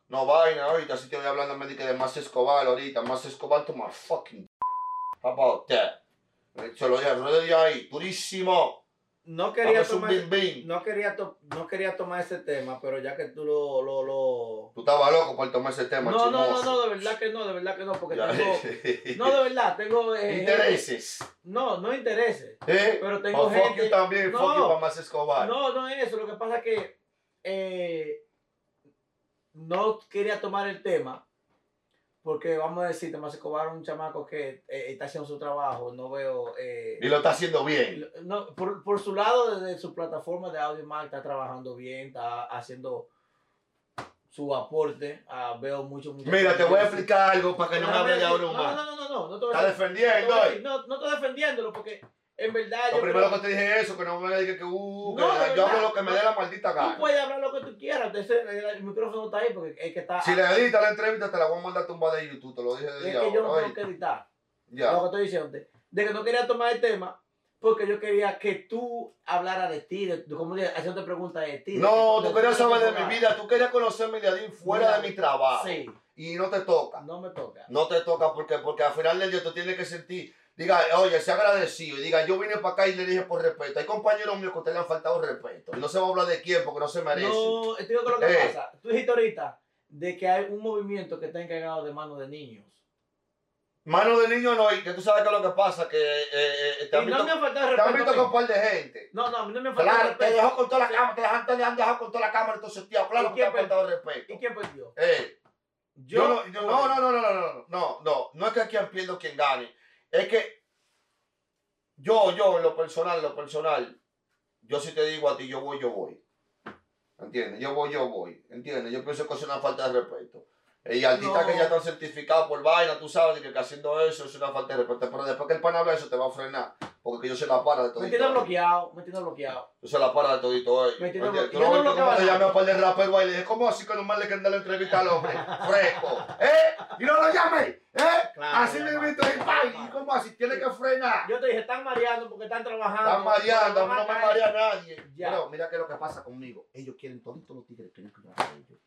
no vaina ahorita. Si te voy hablando me de más Escobar ahorita. Más Escobar, to my fucking. How about that? Se lo dije, ahí, durísimo. No quería tomar, bim bim. no quería to- no quería tomar ese tema, pero ya que tú lo, lo, lo... Tú estabas loco por tomar ese tema, No, no, no, no, de verdad que no, de verdad que no, porque tengo, no, de verdad, tengo, eh, Intereses. no, no intereses, ¿Eh? pero tengo O fuck gente, you también, No. fuck you para más Escobar. no, no es eso, lo que pasa es que, eh, no quería tomar el tema, porque vamos a decir, Tomás Escobar es un chamaco que eh, está haciendo su trabajo, no veo, eh, Y lo está haciendo bien. No, por, por su lado, desde su plataforma de audio Mac, está trabajando bien, está haciendo su aporte. ah, veo mucho, mucho. Mira, te voy a explicar algo para que no me hable de ahora no, más. no, no, no, no, no te voy a Está defendiendo no, te a decir- no, no estoy defendiéndolo porque en verdad Lo yo primero creo- que te dije es eso, que no me digas que, uh, No, que de yo verdad, hablo lo que me no. dé la maldita tú gana. puedes hablar lo que tú quieras, ese- el, el micrófono está ahí porque es que está... Si le editas la entrevista, te la voy a mandar tumbada de YouTube, te lo dije es desde que yo no tengo que editar. Ya. Lo que estoy diciendo. De que no quería tomar el tema porque yo quería que tú hablaras de ti, de, de cómo haciendo preguntas de ti. de No, que- tú de- querías de- saber de de- mi vida, tú querías conocerme de ahí fuera Mira, de mi trabajo. Sí, Y no te toca. no me toca. No te toca porque, porque al final del día tú tienes que sentir, diga, oye, sea agradecido y diga, yo vine para acá y le dije por respeto. Hay compañeros míos que a usted le han faltado respeto. Y no se va a hablar de quién porque no se merece. No, te digo que lo que Eh. pasa. Tú dijiste ahorita de que hay un movimiento que está encargado de manos de niños. Mano de niño no, y que tú sabes que lo que pasa, que eh, eh, te han Y no visto, me ha faltado te han visto con un par de gente. No, no, a mí no me ha faltado Claro, te dejó con toda la cámara, te han dejado con toda la cámara entonces, tío, claro ¿Y que te han faltado respeto. ¿Y quién perdió? Eh, yo, Yo. no, no, no, no, no, no, no, no, no, no es que quien pierda o quien gane, es que yo, yo, en lo personal, lo personal, yo si te digo a ti, yo voy, yo voy. ¿Entiendes? Yo voy, yo voy. ¿Entiendes? Yo pienso que es una falta de respeto. Y No. que ya están certificados por vaina, tú sabes que, que haciendo eso es una falta de respeto. Pero después que el pan habla eso, te va a frenar. Porque yo se la para de todo. Me tiene bloqueado, me tiene bloqueado. Yo se la para de todito ellos. Me tiene ¿Entiendes? blo- Tú yo no no bloqueaba te llamé a par de rapero ahí y le dije, ¿cómo así que nomás le quieren dar la entrevista al hombre? Fresco. ¿Eh? Y no lo llame. ¿Eh? Claro, así va. invito y ¡pay! ¿Y cómo así? Tiene que frenar. Yo te dije, están mareando porque están trabajando. Están mareando, mí no me marea nadie. Ya. Pero mira qué es lo que pasa conmigo. Ellos quieren toditos los tigres, quieren que yo ellos.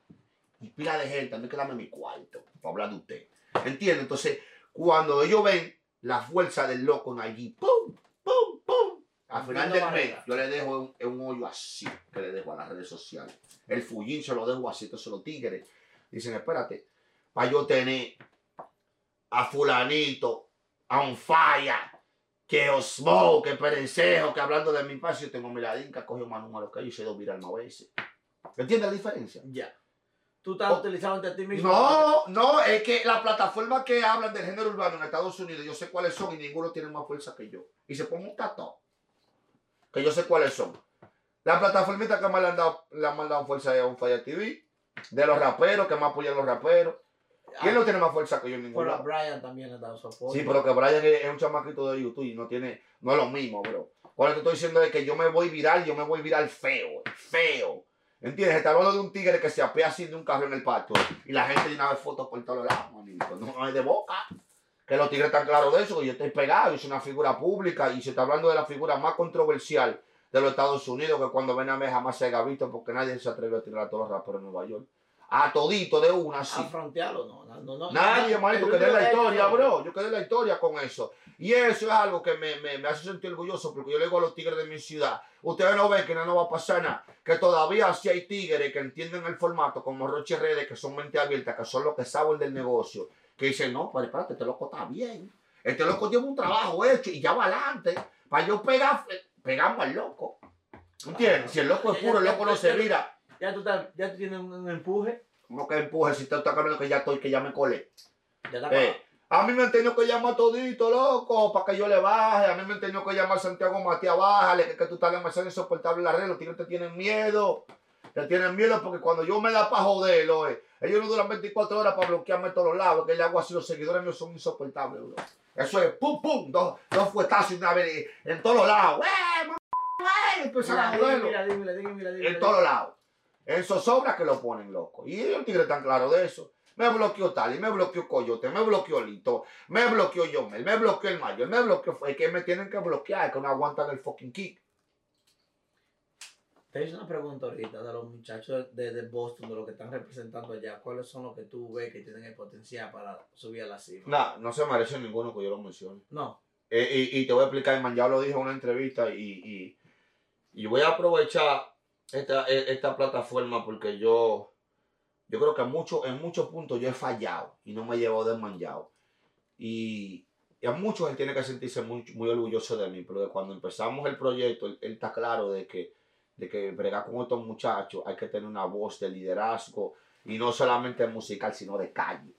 Y pila de gente, a mí quedarme en mi cuarto para hablar de usted. ¿Entiendes? Entonces, cuando ellos ven la fuerza del loco en allí, ¡pum! ¡pum! ¡pum! Al final del mes, yo le dejo un, un hoyo así que le dejo a las redes sociales. El fullín se lo dejo así. Entonces los tigres dicen, espérate, para yo tener a fulanito, a un falla, que Osmo, que Perencejo, que hablando de mi espacio, tengo miradín que cogió más números que yo y se dos viral más veces. ¿Entiendes la diferencia? Ya. Tú estás Oh. utilizando ante ti mismo. No, no, es que las plataformas que hablan del género urbano en Estados Unidos, yo sé cuáles son y ninguno tiene más fuerza que yo. Y se pone un tato. Que yo sé cuáles son. La plataformita que más le han dado, le han mandado fuerza es a un Fire TV, de los raperos, que más apoyan a los raperos. ¿Quién no tiene más fuerza que yo en ningún Pero a lado? Brian también le ha dado su apoyo. Sí, pero que Brian es, es un chamaquito de YouTube y no tiene, no es lo mismo, bro. Cuando te estoy diciendo es que yo me voy viral, yo me voy viral feo, feo. ¿Entiendes? Está hablando de un tigre que se apea así de un carro en el patio y la gente de una vez fotos por todos lados, manito. No es de boca. Que los tigres están claros de eso, que yo estoy pegado, yo soy una figura pública y se está hablando de la figura más controversial de los Estados Unidos que cuando ven a mí jamás se haya visto porque nadie se atreve a tirar a todos los raperos en Nueva York. A todito de una, sí. A frontearlo, no. no, no, no Nadie, no, manito, el que dé la historia, bro. Yo quedé la historia con eso. Y eso es algo que me, me, me hace sentir orgulloso porque yo le digo a los tigres de mi ciudad, ustedes no ven que no nos va a pasar nada, que todavía sí hay tigres que entienden el formato como Roche Redes, que son mente abierta, que son los que saben del negocio, que dicen, no, pero espérate, este loco está bien. Este loco lleva un trabajo hecho y ya va adelante. Para yo pegar, pegamos al loco. ¿Entiendes? Si el loco es puro, el loco no se vira. Ya tú, estás- ya tú tienes un, un empuje. Como que empuje, si te está cambiando que ya estoy, que ya me colé. Ya está Eh, a mí me han tenido que llamar todito, loco, para que yo le baje. A mí me han tenido que llamar Santiago Matías, bájale, que, que tú estás demasiado insoportable en la red. Los tigres te tienen miedo. Te tienen miedo porque cuando yo me da para joderlo, eh, ellos no duran 24 horas para bloquearme todos los lados. Que le hago así, los seguidores míos son insoportables, bro. Eso es pum, pum, dos, dos fuetazos y una vez en todos los lados. ¡Eh, mamá, güey! Empiezan a Mira, joderlo. En todos lados. En zozobra que lo ponen loco. Y el tigre tan claro de eso. Me bloqueó Tali, me bloqueó Coyote, me bloqueó Lito, me bloqueó Yomel, me bloqueó el Mayor, me bloqueó. Es que me tienen que bloquear, que no aguantan el fucking kick. Te hice una pregunta ahorita de los muchachos de, de Boston, de los que están representando allá. ¿Cuáles son los que tú ves que tienen el potencial para subir a la cima? No, no se merece ninguno que yo lo mencione. No. Eh, y, y te voy a explicar, man, ya lo dijo en una entrevista y, y, Y voy a aprovechar esta, e- esta plataforma porque yo, yo creo que en, en muchos puntos yo he fallado y no me he llevado desmanchado. Y, a muchos él tiene que sentirse muy, muy orgulloso de mí, porque cuando empezamos el proyecto, él, él está claro de que, de que bregar con estos muchachos hay que tener una voz de liderazgo y no solamente musical, sino de calle.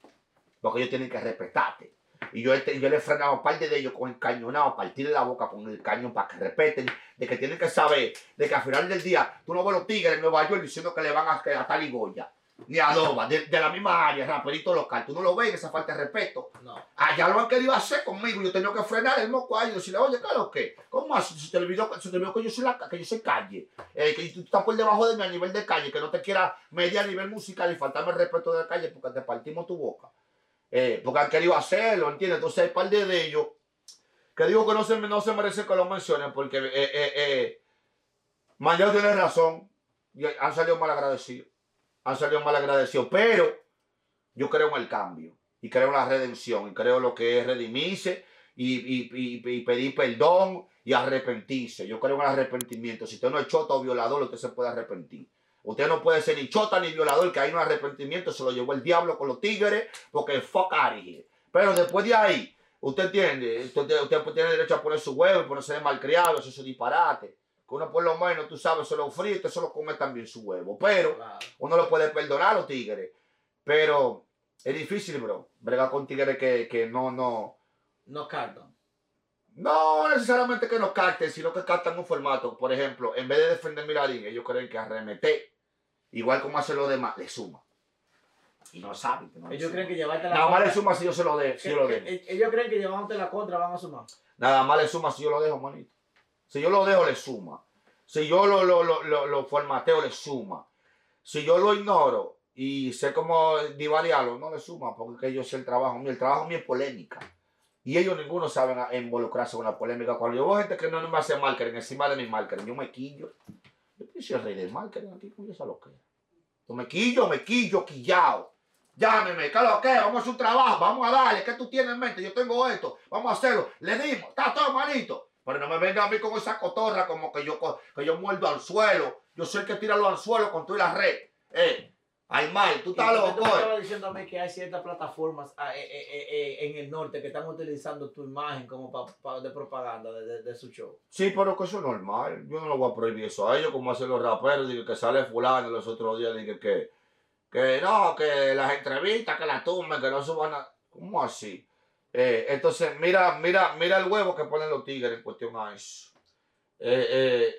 Porque ellos tienen que respetarte. Y yo, este- yo le he frenado a parte de ellos con el cañonado, partirle la boca con el cañón para que respeten, de que tienen que saber, de que al final del día tú no ves los tigres en Nueva York diciendo que le van a, a tal y Goya, ni a Doba, de, de la misma área, raperito local. Tú no lo ves, esa falta de respeto. No. Allá lo han querido hacer conmigo, yo he tenido que frenar el moco ahí y decirle, oye, ¿qué es lo que? ¿Cómo así? Si te olvidó, si te olvidó que yo soy, la, que yo soy calle, eh, que tú estás por debajo de mí a nivel de calle, que no te quiera medir a nivel musical y faltarme el respeto de la calle porque te partimos tu boca. Eh, porque han querido hacerlo, ¿entiendes? Entonces hay par de, ellos que digo que no se, no se merece que lo mencionen porque eh, eh, eh, Mayor tiene razón, y han salido mal agradecidos, han salido mal agradecidos, pero yo creo en el cambio y creo en la redención y creo lo que es redimirse y, y, y- y pedir perdón y arrepentirse. Yo creo en el arrepentimiento. Si usted no es chota o violador, usted se puede arrepentir. Usted no puede ser ni chota ni violador, que hay un arrepentimiento, se lo llevó el diablo con los tigres, porque fuck out of here. Pero después de ahí, usted entiende, usted, usted tiene derecho a poner su huevo y ponerse de malcriado, eso es un disparate. Que uno por lo menos, tú sabes, se lo usted se lo come también su huevo. Pero uno lo puede perdonar a los tigres. Pero es difícil, bro, bregar con tigres que, que no, no, No cartan. no necesariamente que nos capten, sino que captan un formato. Por ejemplo, en vez de defender Miradín, ellos creen que arremeter, igual como hacen los demás, le suma. Y no saben que no le Ellos creen que llevarte la Nada más le suma si yo se lo dejo. Si yo lo que- dejo. que- ellos creen que llevándote la contra van a sumar. Nada más le suma si yo lo dejo, manito. Si yo lo dejo, le suma. Si yo lo, lo, lo, lo, formateo, le suma. Si yo lo ignoro y sé cómo divariarlo, no le suma, porque yo sé el trabajo mío. El trabajo mío es polémica. Y ellos ninguno saben involucrarse con la polémica. Cuando yo veo gente que no, no me hace marketing encima de mi marketing, yo me quillo. Yo soy el rey del marketing aquí, ¿cómo yo sé lo que es? Yo me quillo, me quillo, quillao. Llámeme, ¿qué lo que? Vamos a hacer un trabajo, vamos a darle, ¿qué tú tienes en mente? Yo tengo esto, vamos a hacerlo. Le dimos, está todo manito. Pero no me venga a mí con esa cotorra como que yo, que yo muerdo al suelo. Yo soy el que tira los anzuelos con toda la red. Eh, ay, mal, tú estás tú- tú loco. me eh. estabas mí que hay ciertas plataformas ah, eh, eh, en el norte que están utilizando tu imagen como pa- pa- de propaganda de, de- de su show. Sí, pero que eso es normal. Yo no lo voy a prohibir eso a ellos, como hacen los raperos. Digo que sale fulano los otros días. Digo que, que no, que las entrevistas, que las tumben, que no suban a... ¿Cómo así? Eh, entonces, mira, mira, mira el huevo que ponen los tigres en cuestión a eso. Eh, eh,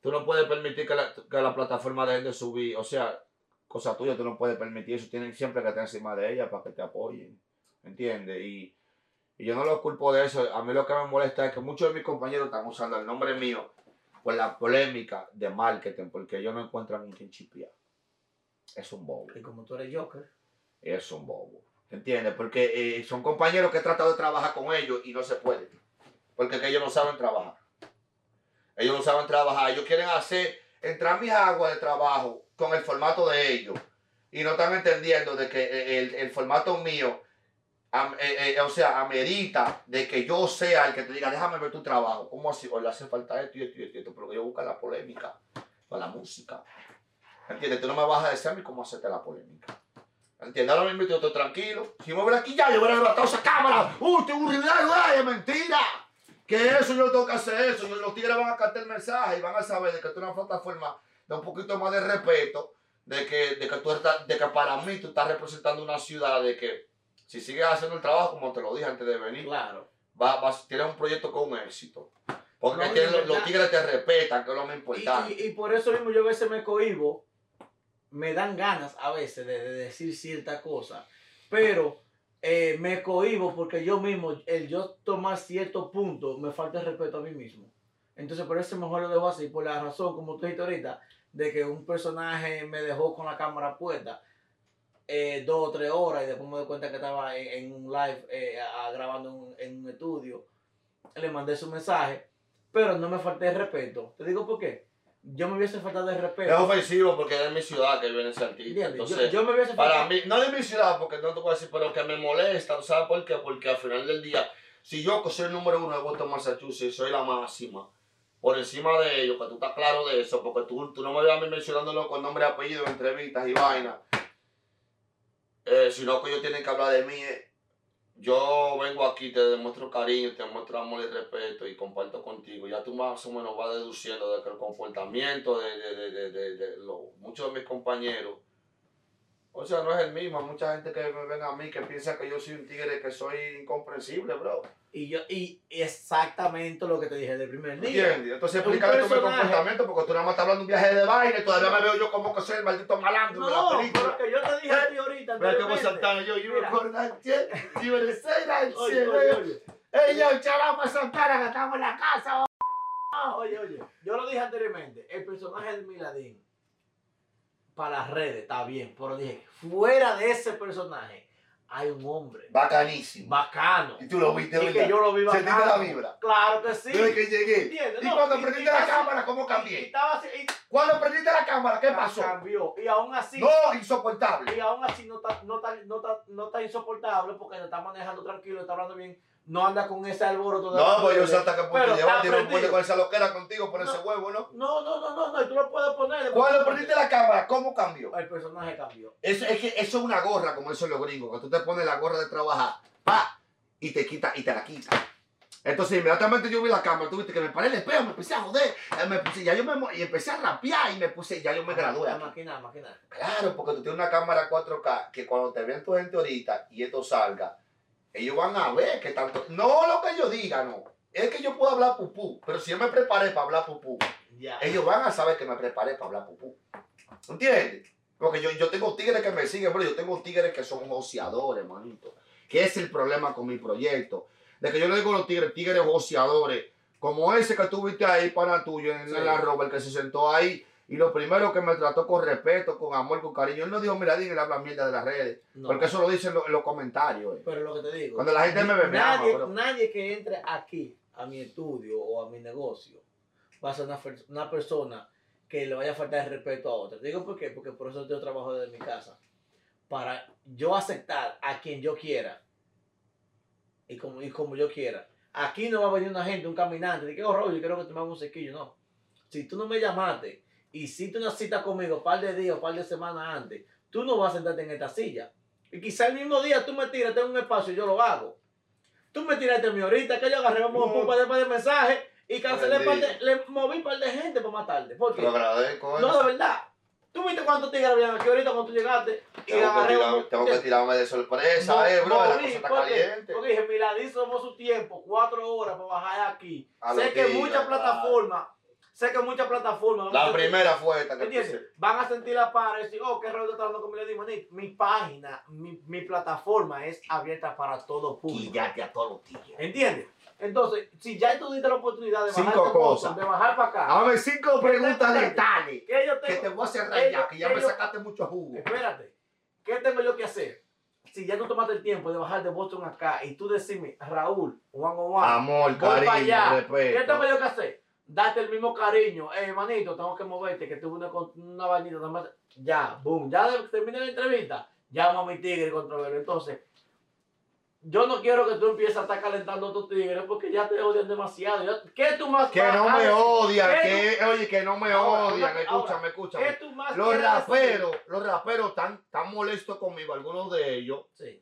tú no puedes permitir que la, que la plataforma dejen de subir. O sea, cosa tuya, tú no puedes permitir eso. Tienen siempre que estar encima de ella para que te apoyen. ¿Entiendes? Y, y yo no los culpo de eso. A mí lo que me molesta es que muchos de mis compañeros están usando el nombre mío por la polémica de marketing, porque ellos no encuentran un quien chipear. Es un bobo. Y como tú eres Joker, Es un bobo. ¿Entiendes? Porque eh, son compañeros que he tratado de trabajar con ellos y no se puede. Porque es que ellos no saben trabajar. Ellos no saben trabajar. Ellos quieren hacer, entrar mis aguas de trabajo con el formato de ellos. Y no están entendiendo de que eh, el, el formato mío, eh, eh, o sea, amerita de que yo sea el que te diga, déjame ver tu trabajo. ¿Cómo así? O le hace falta esto y esto y esto, esto, pero yo busco la polémica para la música. ¿Entiendes? Tú no me vas a decir a mí cómo hacerte la polémica. ¿Entiendes? Ahora mismo yo estoy tranquilo. Si me hubiera aquí ya, yo hubiera levantado esa cámara. ¡Uh, un ridículo! ¡Ay, es mentira! Que eso yo tengo que hacer eso. Los tigres van a captar el mensaje y van a saber de que tú una plataforma de un poquito más de respeto. De que, de que tú estás, de que para mí tú estás representando una ciudad de que si sigues haciendo el trabajo, como te lo dije antes de venir, claro. va, vas- tienes un proyecto con éxito. Porque No, los, tigres te respetan, que es lo más Y, importante. y- y por eso mismo yo a veces me cohibo, me dan ganas a veces de, de decir cierta cosa, pero eh, me cohibo porque yo mismo, el yo tomar cierto punto, me falta el respeto a mí mismo. Entonces por eso mejor lo dejo así, por la razón, como tú dijiste ahorita, de que un personaje me dejó con la cámara puesta eh, dos o tres horas y después me doy cuenta que estaba en, en un live eh, a- grabando en un, en un estudio. Le mandé su mensaje, pero no me falté el respeto. Te digo por qué. Yo me hubiese faltado Es respeto. ofensivo porque es de mi ciudad que viene ese artista. ¿Entiendes? Yo- Entonces, yo, me hubiese Para mí, no de mi ciudad, porque no te puedo decir, pero que me molesta, ¿sabes por qué? Porque al final del día, si yo soy el número uno de Boston, Massachusetts, soy la máxima, por encima de ellos, que tú estás claro de eso, porque tú, tú no me veas a mí mencionándolo con nombre apellido en entrevistas y vainas, eh, sino que ellos tienen que hablar de mí. eh. Yo vengo aquí, te demuestro cariño, te demuestro amor y respeto y comparto contigo. Ya tú más o menos vas deduciendo de que el comportamiento de, de, de- de lo- muchos de mis compañeros, o sea, no es el mismo. Hay mucha gente que me ven a mí que piensa que yo soy un tigre, que soy incomprensible, bro. Y yo, y exactamente lo que te dije del primer día. ¿Entiendes? Entonces explícame personaje. comportamiento, porque tú nada más estás hablando de un viaje de baile y todavía me veo yo como que soy el maldito malandro de la No, película. yo te dije a ti ahorita. Mira anteriormente. Santana, yo, you Mira. record that shit, you were say that Oye, oye, oye. Ey, yo, charapa Santana, que estamos en la casa. Oye, oye, yo lo dije anteriormente, el personaje de Miladín para las redes está bien, pero dije, fuera de ese personaje hay un hombre Bacanísimo. bacano. Y tú lo viste, Y ¿verdad? que yo lo vi ¿Sentiste bacano. la vibra? Claro que sí. Desde que llegué. ¿Entiendes? Y No, cuando y- prendiste y la cámara, ¿cómo Y cambié? estaba así, y Cuando prendiste la cámara, ¿qué pasó? Cambió. Y aún así, No, insoportable. y aún así no está, no está, no está, no está insoportable porque se está manejando tranquilo, está hablando bien, no anda con ese alboroto No, pues yo sé hasta qué punto llevaste y está no puede prendido. con esa loquera contigo por No. ese huevo, ¿no? No, no, no, no, no, y tú lo puedes poner. Cuando prendiste la cámara, ¿cómo cambió? El personaje cambió. Eso, es que eso es una gorra, como dicen los gringos, que tú te pones la gorra de trabajar, pa, y te quita, y te la quita. Entonces, inmediatamente yo vi la cámara, tú viste que me paré el espejo, me empecé a joder, eh, me puse, ya yo me, y empecé a rapear y me puse, ya yo me gradué. A aquí. maquinar, maquinar. Claro, porque tú tienes una cámara 4K que cuando te vean tu gente ahorita y esto salga, ellos van a ver que tanto, no lo que yo diga, no. Es que yo puedo hablar pupú, pero si yo me preparé para hablar pupú, ellos van a saber que me preparé para hablar pupú. ¿Entiendes? Porque yo, yo tengo tigres que me siguen, pero yo tengo tigres que son joseadores, manito. Que es el problema con mi proyecto. De que yo le digo a los tigres, tigres joseadores, como ese que tuviste ahí, pana tuyo, en Sí. la roba, el que se sentó ahí, y lo primero que me trató con respeto, con amor, con cariño. Él no dijo, mira, dile, habla mierda de las redes. No. Porque eso lo dicen los, en los comentarios. eh. Pero lo que te digo. Cuando la gente me ve, me ama, nadie, nadie que entre aquí a mi estudio o a mi negocio va a ser una, una persona que le vaya a faltar el respeto a otra. Te digo por qué, porque por eso yo trabajo desde mi casa. Para yo aceptar a quien yo quiera y como, y como yo quiera. Aquí no va a venir una gente, un caminante, de que oh, Rob, yo quiero que te un sequillo. No. Si tú no me llamaste hiciste una cita conmigo un par de días o par de semanas antes, tú no vas a sentarte en esta silla. Y quizá el mismo día tú me tiras, tengo un espacio y yo lo hago. Tú me tiraste a mí ahorita, que yo agarré vamos, No. un par de, mensajes y cancelé par de, le moví un par de gente para más tarde. Lo agradezco. eh. No, de verdad. ¿Tú viste cuántos tigres habían aquí ahorita cuando tú llegaste? Y Tengo, que agarré tirar- un- tengo que tirarme de sorpresa, No, eh, bro. no, la cosa está porque- caliente. Porque dije, Miladín somos su tiempo, cuatro horas para bajar aquí. A sé que tigres, muchas plataformas, sé que muchas plataformas. La sentir- primera fue esta que ¿Entiendes? puse. Van a sentir la par y decir, oh, qué raro está hablando con. Maní. Mi página, mi, mi plataforma es abierta para todo público. Quillate a todos los tigres. ¿Entiendes? Entonces, si ya tú diste la oportunidad de bajar Cinco tu cosas. de bajar para acá, Dame cinco preguntas letales ¿qué yo que tengo? te voy a cerrar ya, ellos- que ya me sacaste mucho jugo. Espérate, ¿qué tengo yo que hacer? Si ya tú tomaste el tiempo de bajar de Boston acá y tú decirme, Raúl, on one, Amor, voy para cariño, allá, ¿qué tengo yo que hacer? Date el mismo cariño, eh, manito, tengo que moverte, que tuve una, una vainita, ya, boom, ya terminé la entrevista, llamo a mi tigre y controverlo. Entonces, yo no quiero que tú empieces a estar calentando a tus tigres porque ya te odian demasiado. ¿Qué tú más Que no me odian, ¿Qué que, oye, que no me Ahora, odian, ahora, escúchame, ¿Qué escúchame. tú más Los decir? raperos, los raperos están tan molestos conmigo, algunos de ellos, Sí.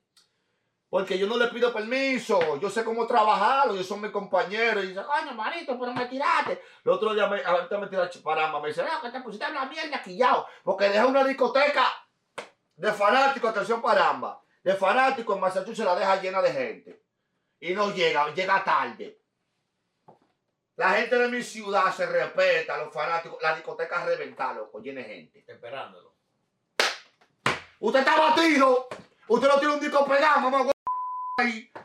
Porque yo no les pido permiso, yo sé cómo trabajarlo, ellos son mis compañeros, y dicen, coño, manito, pero me tiraste. El otro día, me, ahorita me tiraste paramba, me dice, ah, que te pusiste a hablar mierda, quillao, porque deja una discoteca de fanáticos, atención paramba, de fanáticos en Massachusetts la deja llena de gente. Y no llega, llega tarde. La gente de mi ciudad se respeta, los fanáticos, la discoteca reventada, loco, llena de gente. Esperándolo. Usted está batido. Usted no tiene un disco pegado, mamá.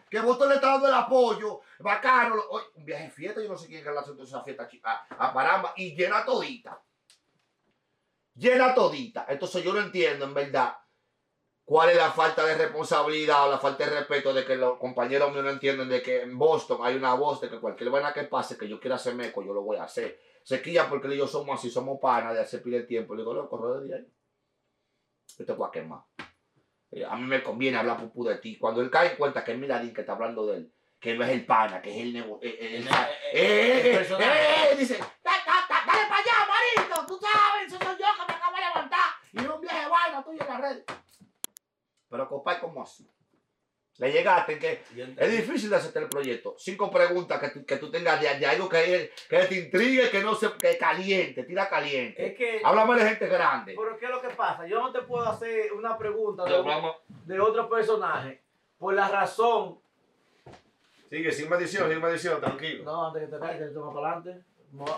Que vos le está dando el apoyo. Bacano. lo- un viaje fiesta. Yo no sé quién hace entonces esa fiesta a, a Paramba. Y llena todita. Llena todita. Entonces yo no entiendo, en verdad, cuál es la falta de responsabilidad o la falta de respeto de que los compañeros míos no entienden de que en Boston hay una voz de que cualquier vaina que pase que yo quiera hacer meco, yo lo voy a hacer. Se quilla porque yo somos así, somos panas de hacer pile el tiempo. Le digo, loco, corro de ahí. Yo te voy quemar. Eh, A mí me conviene hablar pupú de ti. Cuando él cae en cuenta que es Miladín que está hablando de él, que no es el pana, que es el negocio. Eh, eh, El- el- dice, "Da- da- da- dale para allá, marito, tú sabes, eso soy yo que me acabo de levantar y un viaje vaina tuyo en la red. Pero compadre, ¿cómo así? Le llegaste que es difícil de aceptar el proyecto. Cinco preguntas que tú, que tú tengas de, de algo que, que te intrigue, que no se, que caliente, tira caliente. Es que, Háblame de gente grande. pero ¿qué es lo que pasa? Yo no te puedo hacer una pregunta de, otro personaje por la razón. Sigue, sin medición, sin medición, tranquilo. No, antes que te caigas, te vas para adelante.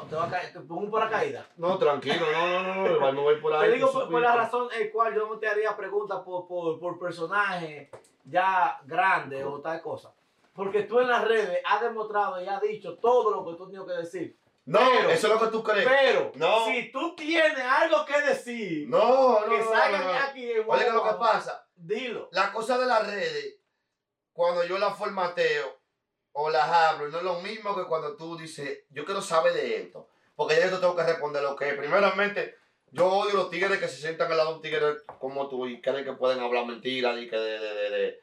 Te va a caer, te pongo un paracaídas. No, tranquilo, no, no, no, no, no voy por ahí. Te digo por, por la razón en cual yo no te haría preguntas por, por, por personaje ya grande o tal cosa. Porque tú en las redes has demostrado y has dicho todo lo que tú tienes que decir. No, Pero- eso es lo que tú crees. Pero, No. si tú tienes algo que decir, No, no, que no, no, no. aquí Oye, ¿qué es lo que pasa? Dilo. La cosa de las redes, cuando yo las formateo o las hablo, no es lo mismo que cuando tú dices, yo quiero saber de esto. Porque yo tengo que responder lo que es. Primeramente, yo odio los tigres que se sientan al lado de un tigre como tú y creen que pueden hablar mentiras y que de, de, de, de-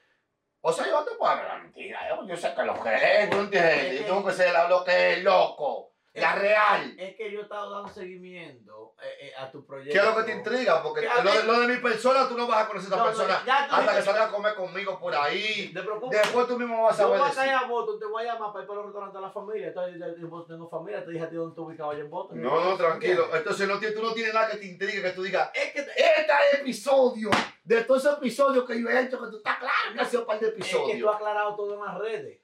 O sea, yo no te puedo hablar mentiras. Yo, yo sé que lo que es, ¿tú entiendes? Yo tengo que ser lo que es loco, la real. Es que yo he estado dando seguimiento eh, eh, a tu proyecto. ¿Qué es lo que te intriga? Porque Que- lo, de- lo de mi persona, tú no vas a conocer a esa No, no, persona tú hasta que dices- salga a comer conmigo por ahí. Te. Después tú mismo vas a Yo voy saber a caer decir. a Boston, te voy a llamar para ir para los restaurantes de la familia. Entonces, yo, tengo familia, te dije a ti dónde tú ubicabas allá en Boston. No, no, tranquilo. Entonces no, tú no tienes nada que te intrigue, que tú digas, Es que, te- este episodio, de todos esos episodios que yo he hecho, que tú estás claro que ha sido un par de es que tú episodios. has aclarado todo en las redes.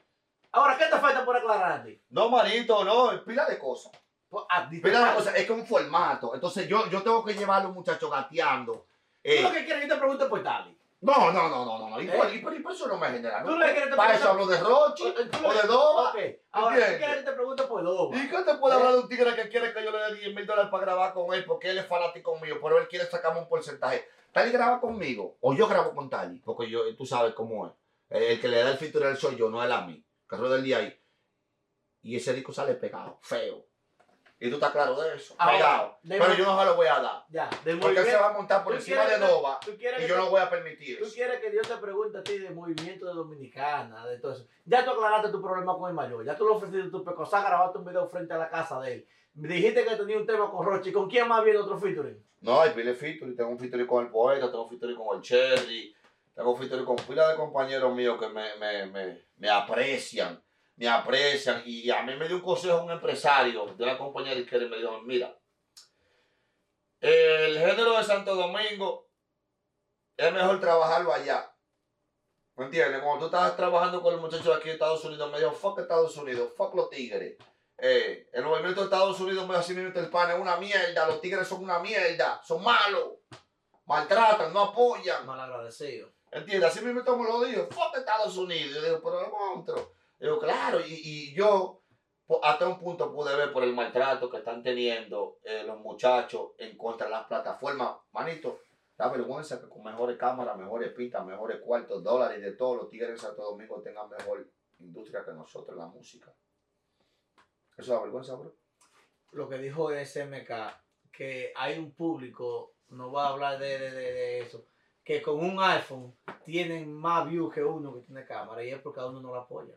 Ahora, ¿qué te falta por aclararte? No, marito, no, pila de cosas. Pues, ah, Pila de cosas, es que es un formato. Entonces yo, yo tengo que llevar a los muchachos gateando. Tú Eh, lo que quieres que te pregunte por Tali. no, no, no, no, no, no. Y, ¿Eh? por, y por- y por eso no me genera. Tú ¿no? lo que te Para eso hablo de Rochi Tú lo o de Doba. Ok, ahora. ¿qué quieres que te pregunte por Doba? ¿Y qué te puede ¿Eh? hablar de un tigre que quiere que yo le dé 10 mil dólares para grabar con él porque él es fanático mío, pero él quiere sacarme un porcentaje? ¿Tali graba conmigo o yo grabo con Tali? Porque yo, tú sabes cómo es. El, el que le da el feature soy yo, no él a mí. Carro del día ahí. Y ese disco sale pegado, feo. Y tú estás claro de eso. Ahora, pegado. de Pero yo no se lo voy a dar. Ya, de Porque él se va a montar por ¿Tú encima de quieres y yo te- no voy a permitir Tú eso. quieres que Dios te pregunte a ti de movimiento de dominicana, de todo eso. Ya tú aclaraste tu problema con el mayor, ya tú le ofreciste tu pecosa, grabaste un video frente a la casa de él. Dijiste que tenía un tema con Rochi. ¿Con quién más viene otro featuring? No, hay pile featuring. Tengo un featuring con el poeta, tengo un featuring con el Cherry, un featuring con pila de compañeros míos que me, me, me, me aprecian, me aprecian. Y a mí me dio un consejo un empresario de una compañía de izquierda y me dijo, mira, el género de Santo Domingo es mejor trabajarlo allá. ¿Me entiendes? Cuando tú estabas trabajando con los muchachos aquí de Estados Unidos, me dijo, fuck Estados Unidos, fuck los tigres. Eh, el movimiento de Estados Unidos me así mismo el pan es una mierda, los tigres son una mierda, son malos, maltratan, no apoyan. Mal agradecido. ¿Entiendes? Así mismo me lo dijo, fuck Estados Unidos. Yo digo, pero es monstruo. Digo, claro, y, y yo hasta un punto pude ver por el maltrato que están teniendo eh, los muchachos en contra de las plataformas. Manito, da vergüenza que con mejores cámaras, mejores pintas, mejores cuartos, dólares de todo, los tigres de Santo Domingo tengan mejor industria que nosotros la música. Eso da vergüenza, bro. Lo que dijo SMK, que hay un público, no voy a hablar de, de- de eso, que con un iPhone tienen más views que uno que tiene cámara y es porque a uno no lo apoya.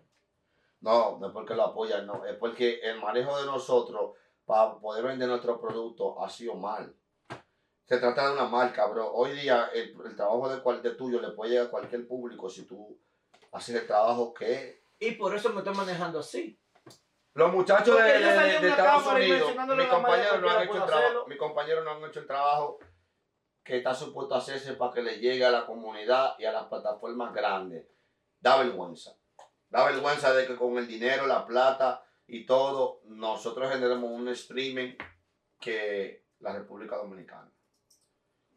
No, no es porque lo apoyan, no. Es porque el manejo de nosotros para poder vender nuestro producto ha sido mal. Se trata de una marca, bro. Hoy día el, el trabajo de, cual, de tuyo le puede llegar a cualquier público si tú haces el trabajo que. Y por eso me estoy manejando así. Los muchachos de, de- Estados Unidos, no han hecho el trabajo, hacerlo. mis compañeros no han hecho el trabajo que está supuesto hacerse para que le llegue a la comunidad y a las plataformas grandes. Da vergüenza. Da vergüenza de que con el dinero, la plata y todo, nosotros generemos un streaming que la República Dominicana.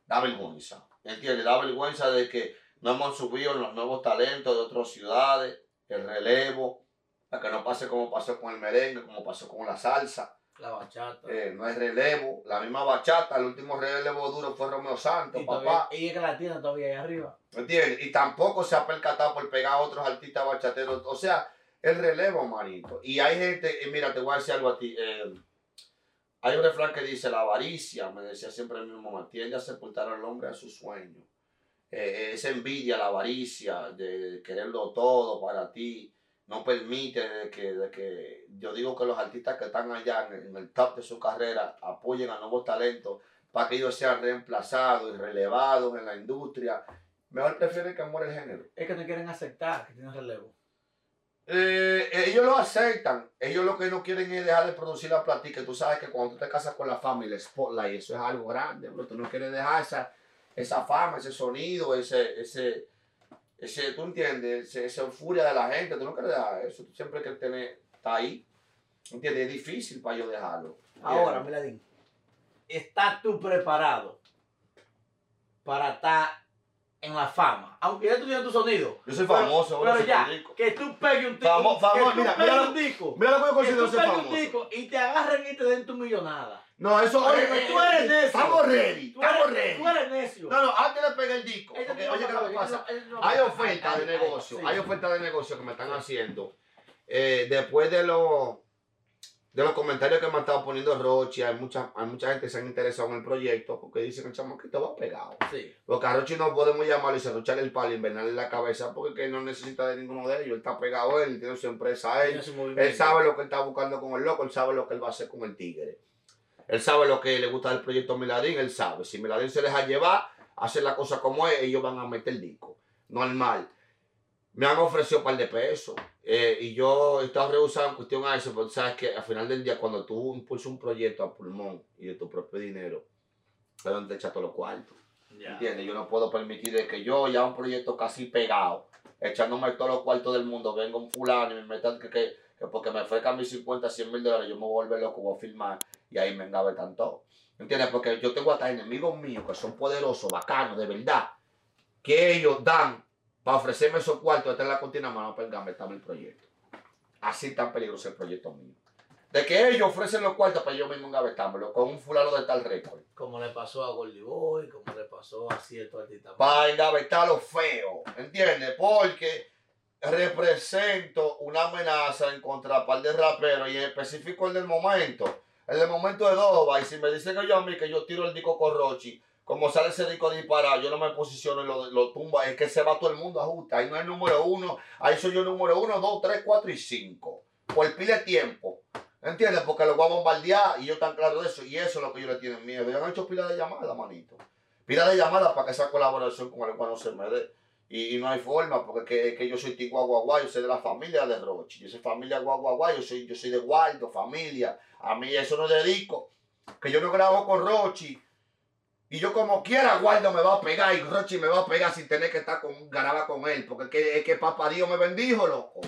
Da vergüenza. ¿Entiendes? Da vergüenza de que no hemos subido los nuevos talentos de otras ciudades, el relevo, para que no pase como pasó con el merengue, como pasó con la salsa. La bachata. Eh, no hay relevo. La misma bachata, el último relevo duro fue Romeo Santos, y, papá. todavía, y es que la tiene todavía ahí arriba. ¿Me entiendes? Y tampoco se ha percatado por pegar a otros artistas bachateros. O sea, el relevo, manito. Y hay gente, y mira, te voy a decir algo a ti. eh, hay un refrán que dice, la avaricia, me decía siempre mi mamá, tiende a sepultar al hombre a su sueño. Eh, esa envidia, la avaricia, de quererlo todo para ti, no permite de que, de que yo digo que los artistas que están allá en, en el top de su carrera apoyen a nuevos talentos para que ellos sean reemplazados y relevados en la industria. Mejor prefieren que muera el género. Es que no quieren aceptar que tienen relevo. Eh, ellos lo aceptan. Ellos lo que no quieren es dejar de producir la platica. Tú sabes que cuando tú te casas con la fama y el spotlight, eso es algo grande. bro. Tú no quieres dejar esa, esa fama, ese sonido, ese, ese, ese, tú entiendes, esa euforia de la gente. Tú no quieres dejar eso. Tú siempre quieres tener, está ahí. ¿Entiendes? Es difícil para yo dejarlo. Ahora, Miladín, ¿estás tú preparado para estar en la fama? Aunque ya tú tienes tu sonido. Yo soy Pero- famoso, Pero, soy ya, rico. que tú pegues un. Famo- famo- que tú mira, pegues mira- un disco. Mira lo que yo Que considero tú ser pegues un famoso. disco y te agarren y te den tu millonada. No, eso Oye, eh, tú eres necio. Estamos ready, Tú estamos eres, ready. tú eres necio. No, no, antes le pegué el disco. Porque, oye, ¿qué lo que pasa? Hay ay, ofertas de negocio, hay ofertas de negocio que me están haciendo. Eh, después de los de los comentarios que me han estado poniendo Rochi, hay mucha, hay mucha gente que se han interesado en el proyecto porque dicen que el chamaquito va pegado. Sí. Porque a Rochi no podemos llamarlo y cerrucharle el palo y invernarle la cabeza porque que él no necesita de ninguno de ellos. Él está pegado él, tiene su empresa él. Él sabe lo que él está buscando con el loco, él sabe lo que él va a hacer con el tigre. Él sabe lo que le gusta del proyecto Miladín, él sabe. Si Miladín se deja llevar, hacer la cosa como es, ellos van a meter el disco. Normal. Me han ofrecido un par de pesos. eh, y yo he estado rehusado en cuestión a eso, porque sabes que al final del día, cuando tú impulsas un proyecto a pulmón y de tu propio dinero, es donde te echas todos los cuartos. Ya. ¿Entiendes? Yo no puedo permitir de que yo, ya un proyecto casi pegado, echándome todos los cuartos del mundo, venga un fulano y me metan que, que, que porque me ofrezcan mis 50, 100 mil dólares, yo me voy a volver loco, voy a filmar y ahí me engavetan todo. ¿Entiendes? Porque yo tengo hasta enemigos míos que son poderosos, bacanos, de verdad, que ellos dan para ofrecerme esos cuartos, esta es la cortina mano para engavetarme el proyecto. Así tan peligroso el proyecto mío. De que ellos ofrecen los cuartos para yo mismo engavetármelo con un fulano de tal récord. Como le pasó a Goldie Boy, como le pasó a cierto artista. para engavetar lo feo, ¿entiendes? Porque represento una amenaza en contra de par de raperos y en específico el del momento. El del momento de Doba, y si me dicen que yo a mí que yo tiro el disco con Rochi, como sale ese disco disparado, yo no me posiciono y lo, lo tumba, es que se va todo el mundo ajusta, ahí no hay número uno, ahí soy yo número uno, dos, tres, cuatro y cinco, por pile tiempo. ¿Entiendes? Porque lo voy a bombardear y yo tan claro de eso. Y eso es lo que yo le tienen miedo. Y han hecho pila de llamadas, manito. Pila de llamadas para que esa colaboración con el cual no se me dé. Y, y no hay forma, porque que, que yo soy Tigua Guagua, yo soy de la familia de Rochi. Yo soy familia Guagua, yo soy, yo soy de Guardo, familia. A mí eso no dedico. Que yo no grabo con Rochi. Y yo como quiera Guardo me va a pegar y Rochi me va a pegar sin tener que estar con graba con él. Porque es que, es que papá Dios me bendijo, loco.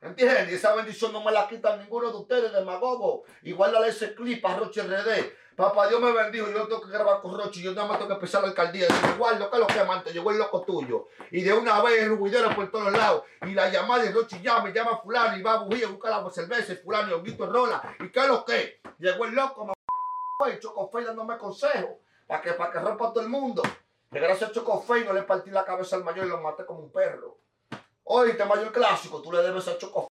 ¿Entiendes? Y esa bendición no me la quita ninguno de ustedes, demagogo. Y guárdale ese clip a Rochi RD. Papá Dios me bendijo, yo tengo que grabar con Rochi, yo nada más tengo que empezar la alcaldía. Guardo, ¿qué es lo que amante? Llegó el loco tuyo. Y de una vez el ruidero por todos lados. Y la llamada de Rochi llama, llama a fulano y va a bujía a buscar la cerveza y fulano y Honguito rola. ¿Y qué es lo que? Llegó el loco, me y Chocofey dándome consejos. Para que, para que rompa todo el mundo. Que gracias a Chocofey no le partí la cabeza al mayor y lo maté como un perro. Oíste, mayor clásico, tú le debes a Chocofey.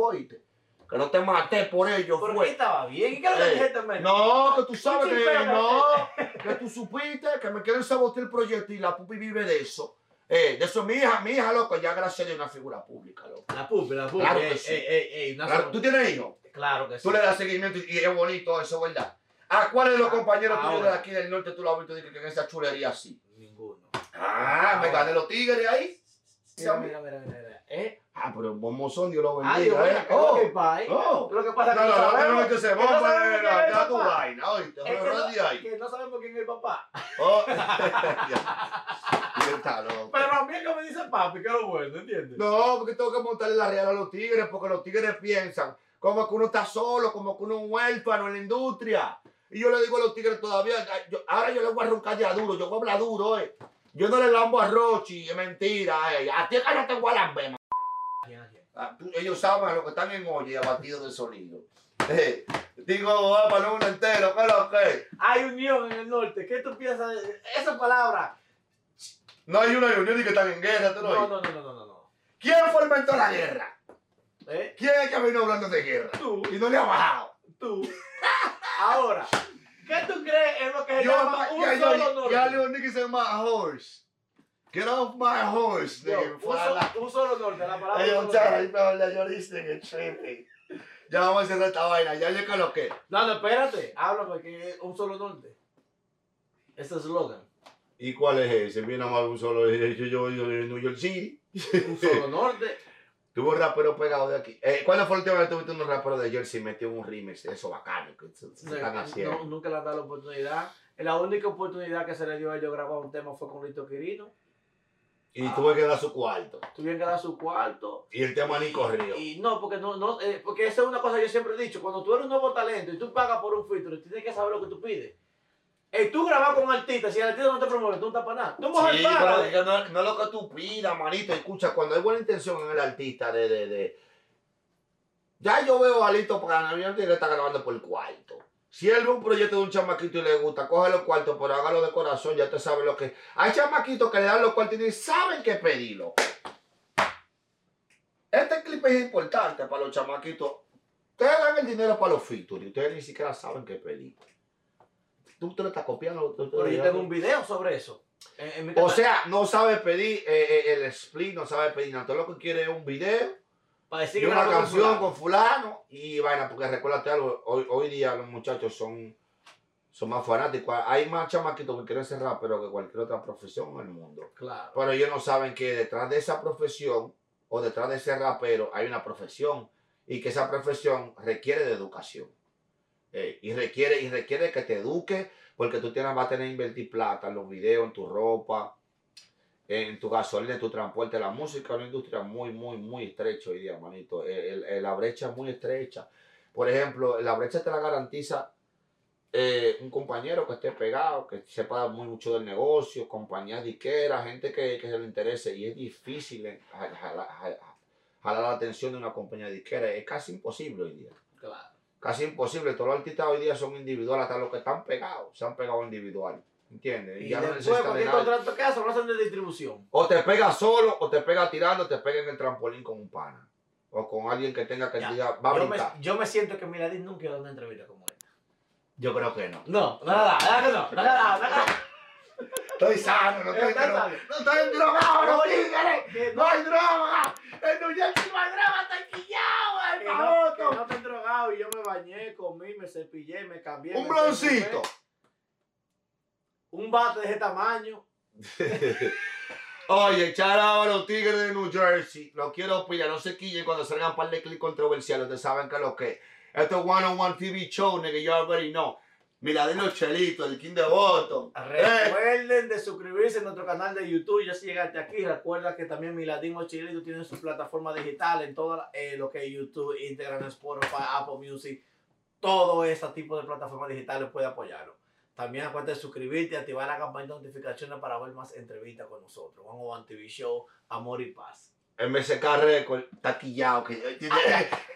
Oíste. Que no te maté por ello, ¿Por qué fue. estaba bien? ¿Y qué es lo que Eh, dijiste, men? No, que tú sabes que no, que tú supiste que me quieren sabotear el proyecto y la pupi vive de eso. Eh, de eso mi hija, mi hija, loco, ya gracias a una figura pública, loco. La pupi, la pupi. Claro que ey, sí. ey, ey, ey, una Claro, sola- ¿Tú tienes hijos? Claro que sí. Tú le das seguimiento y es bonito eso, ¿verdad? ¿A cuáles de los Ah, compañeros tuyos de aquí del norte tú lo has visto que, que en esa chulería así? Ninguno. Ah, me gané los tigres ahí. Mira, mira, mira, mira. ¿Eh? Ah, pero un bombozón, Dios lo Ay, Dios bendiga, ¿eh? ¿qué Oh, es lo que pasa, oh. Lo que pasa No, es que no, no, no, sabemos- no, que se que no bomba, el tu vaina, oíste, que no- sabemos quién es el papá. Oh, está loco. Pero a mí es que me dice papi, que es lo bueno, ¿entiendes? No, porque tengo que montarle la real a los tigres, porque los tigres piensan como que uno está solo, como que uno es un huérfano en la industria. Y yo le digo a los tigres todavía, yo- ahora yo le voy a roncar ya duro, yo voy a hablar duro, eh. Yo no le lambo a Rochi, es mentira, eh. A ti que no te voy a lamber, ma- ¿Quién, a? Ah, tú- Ellos saben lo que están en olla y abatidos de sonido. Eh, digo, va para uno entero, ¿qué es lo que? Hay unión en el norte. ¿Qué tú piensas de esa palabra? No hay una reunión y que están en guerra, ¿tú no, no, no, no, no, no, no. ¿Quién fomentó la guerra? ¿Eh? ¿Quién es que vino hablando de guerra? Tú, Y no le ha bajado. tú. Ahora, ¿qué tú crees es lo que se Yo, llama un ya, solo norte? ya León que se llama horse. Get off my horse, nigga. un, la- un solo norte, la palabra. Ey, un yo, solo Chara, norte. ahí me habla yo, this nigga tripping. Ya vamos a hacer esta vaina, ya yo que lo que. No, no, espérate. Háblame que es un solo norte. Ese es eslogan. ¿Y cuál es ese? Viene más un solo, yo, yo, yo, yo en New York City. Un solo norte. Tuvo un rapero pegado de aquí. Eh, ¿Cuándo fue la última vez que tuviste un rapero de Jersey metió un remix? Eso bacano que se, están haciendo. no, nunca le han dado la oportunidad. La única oportunidad que se le dio a ellos grabar un tema fue con Lito Quirino. y ah. tuve que dar su cuarto. Tuvieron que dar su cuarto. Y el tema ni corrió. Y no, porque no, no, eh, porque esa es una cosa que yo siempre he dicho. Cuando tú eres un nuevo talento y tú pagas por un feature, tienes que saber lo que tú pides. Eh, tú grabas con un artista, si el artista no te promueve, tú no estás para nada. Tú Sí, pero que no, no es lo que tú pidas, manito. Escucha, cuando hay buena intención en el artista de... de, de ya yo veo a Lito para ganar, que le está grabando por el cuarto. Si él ve un proyecto de un chamaquito y le gusta, coge los cuartos, pero hágalo de corazón, ya te sabe lo que... Hay chamaquitos que le dan los cuartos y ni saben qué pedirlo. Este clip es importante para los chamaquitos. Ustedes dan el dinero para los features y ustedes ni siquiera saben qué pedir. Tú te lo estás copiando. tú- tú- Pero yo tengo un video sobre eso. En- en mi o sea, no sabe pedir eh, eh, el split, no sabe pedir nada. Todo lo que quiere es un video para decir y que una canción con fulano y vaina. Porque recuérdate algo, hoy, hoy día los muchachos son, son más fanáticos. Hay más chamaquitos que quieren ser raperos que cualquier otra profesión en el mundo. Claro. Pero ellos no saben que detrás de esa profesión o detrás de ese rapero hay una profesión y que esa profesión requiere de educación. Eh, y requiere y requiere que te eduque porque tú tienes, vas a tener que invertir plata en los videos, en tu ropa, en tu gasolina, en tu transporte. La música es una industria muy, muy, muy estrecha hoy día, manito. El- la brecha es muy estrecha. Por ejemplo, la brecha te la garantiza eh, un compañero que esté pegado, que sepa muy mucho del negocio, compañías disqueras, gente que, que se le interese. Y es difícil eh, ja- jala- ja- jalar la atención de una compañía disquera. Es casi imposible hoy día. Casi imposible. Todos los artistas hoy día son individuales, hasta los que están pegados se han pegado individual. ¿Entiendes? Y ya no después, de cualquier contrato que hacen, lo hacen de distribución. O te pega solo, o te pega tirando, o te pega en el trampolín con un pana. O con alguien que tenga que Ya, diga, va a Yo me, yo me siento que Miladín nunca ha dado una entrevista como esta. Yo creo que no. No, nada, nada que no, nada, nada. Estoy sano, no estoy drogado. No estoy drogado, no que No hay droga. En New Jersey no hay droga, está quillado, Que bañé, comí, me cepillé, me cambié. Un me broncito. Un bate de ese tamaño. Oye, echar a los tigres de New Jersey. Lo quiero pillar. No se quillen cuando salgan un par de clics controversiales. Ustedes saben que lo que es. Esto es One on One TV Show, nigga. You already know. Miladino Chelito, el King de Voto. Eh, Recuerden de suscribirse a nuestro canal de YouTube. Ya si llegaste aquí, recuerda que también Miladín Chilito tiene su plataforma digital en todo lo que es YouTube, Instagram, Spotify, Apple Music. Todo ese tipo de plataformas digitales puede apoyarlo. También acuérdate de suscribirte y activar la campaña de notificaciones para ver más entrevistas con nosotros. On One TV Show, Amor y Paz. MSK Record, taquillado. Que,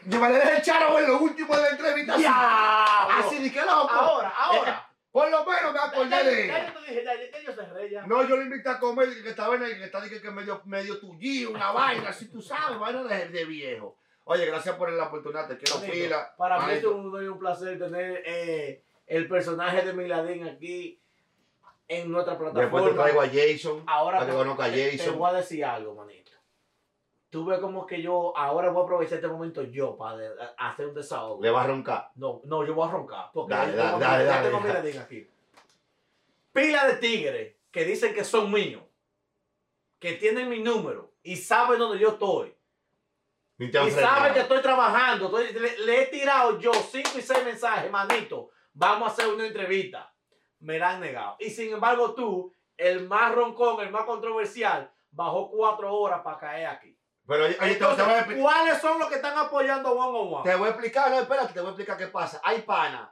yo me le dejé echar en lo último de la entrevista. así. ¡Diablo! Así, de que loco. Ahora, ahora. Por lo menos me Ya, acordé ya, de ya ya, ya, ya ya. No, yo le invité a comer y que estaba en el que está dije que medio, medio tullí, una vaina, así tú sabes, vaina de, de viejo. Oye, gracias por la oportunidad, te quiero pila. Para mí es un, placer tener eh, el personaje de Miladín aquí en nuestra Después plataforma. te traigo a Jason, ahora para que conozca a te, te Jason. voy a decir algo, manito. Tú ves como que yo ahora voy a aprovechar este momento yo para hacer un desahogo. Le va a roncar. No, no, yo voy a roncar. Porque Dale, dale, dale, dale, tengo dale. Aquí. Pila de tigres que dicen que son míos, que tienen mi número y saben dónde yo estoy. Y frenado. sabe que estoy trabajando. estoy- le, le he tirado yo cinco y seis mensajes, manito. Vamos a hacer una entrevista. Me la han negado. Y sin embargo, tú, el más roncón, el más controversial, bajó cuatro horas para caer aquí. Pero oye, te, voy a explicar. ¿cuáles son los que están apoyando One on One? Te voy a explicar, no, espérate, te voy a explicar qué pasa. Hay panas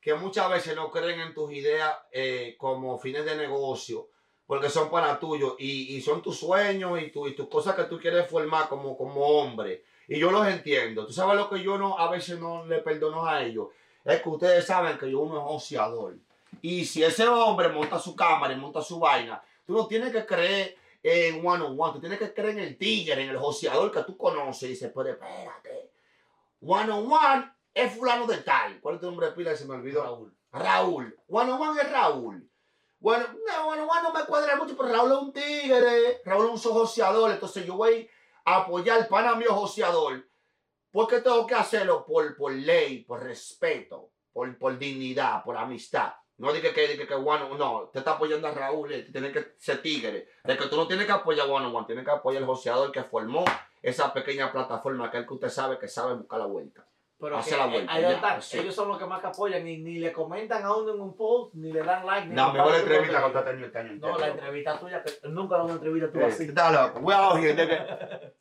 que muchas veces no creen en tus ideas eh, como fines de negocio, porque son panas tuyos y, y son tus sueños y, tu- y tus cosas que tú quieres formar como, como hombre. Y yo los entiendo. Tú sabes lo que yo no a veces no le perdono a ellos. Es que ustedes saben que yo uno es ociador. Y si ese hombre monta su cámara y monta su vaina, tú no tienes que creer en one on one, tú tienes que creer en el tigre, en el joseador que tú conoces. Y dices, pero espérate, one on one es fulano de tal. ¿Cuál es tu nombre de pila? Se me olvidó. Raúl. Raúl. One on one es Raúl. Bueno, no, bueno, bueno, no me cuadra mucho, pero Raúl es un tigre. Raúl es un joseador. Entonces yo voy a apoyar al pana mío joseador. Porque tengo que hacerlo por, por ley, por respeto, por, por dignidad, por amistad. No diga que, que, que bueno, no, te está apoyando a Raúl, eh, tiene que ser tigre. De que tú no tienes que apoyar a One on One, tienes que apoyar al joseador que formó esa pequeña plataforma, aquel que usted sabe que sabe buscar la vuelta. Pero Hace que, la eh, vuelta, ahí ya, está, sí. ellos son los que más que apoyan y ni le comentan a uno en un post, ni le dan like, ni La mejor entrevista que ha tenido este año No, la entrevista tuya, que nunca da una entrevista tú Eh, así. Está loco. We out here, nigga.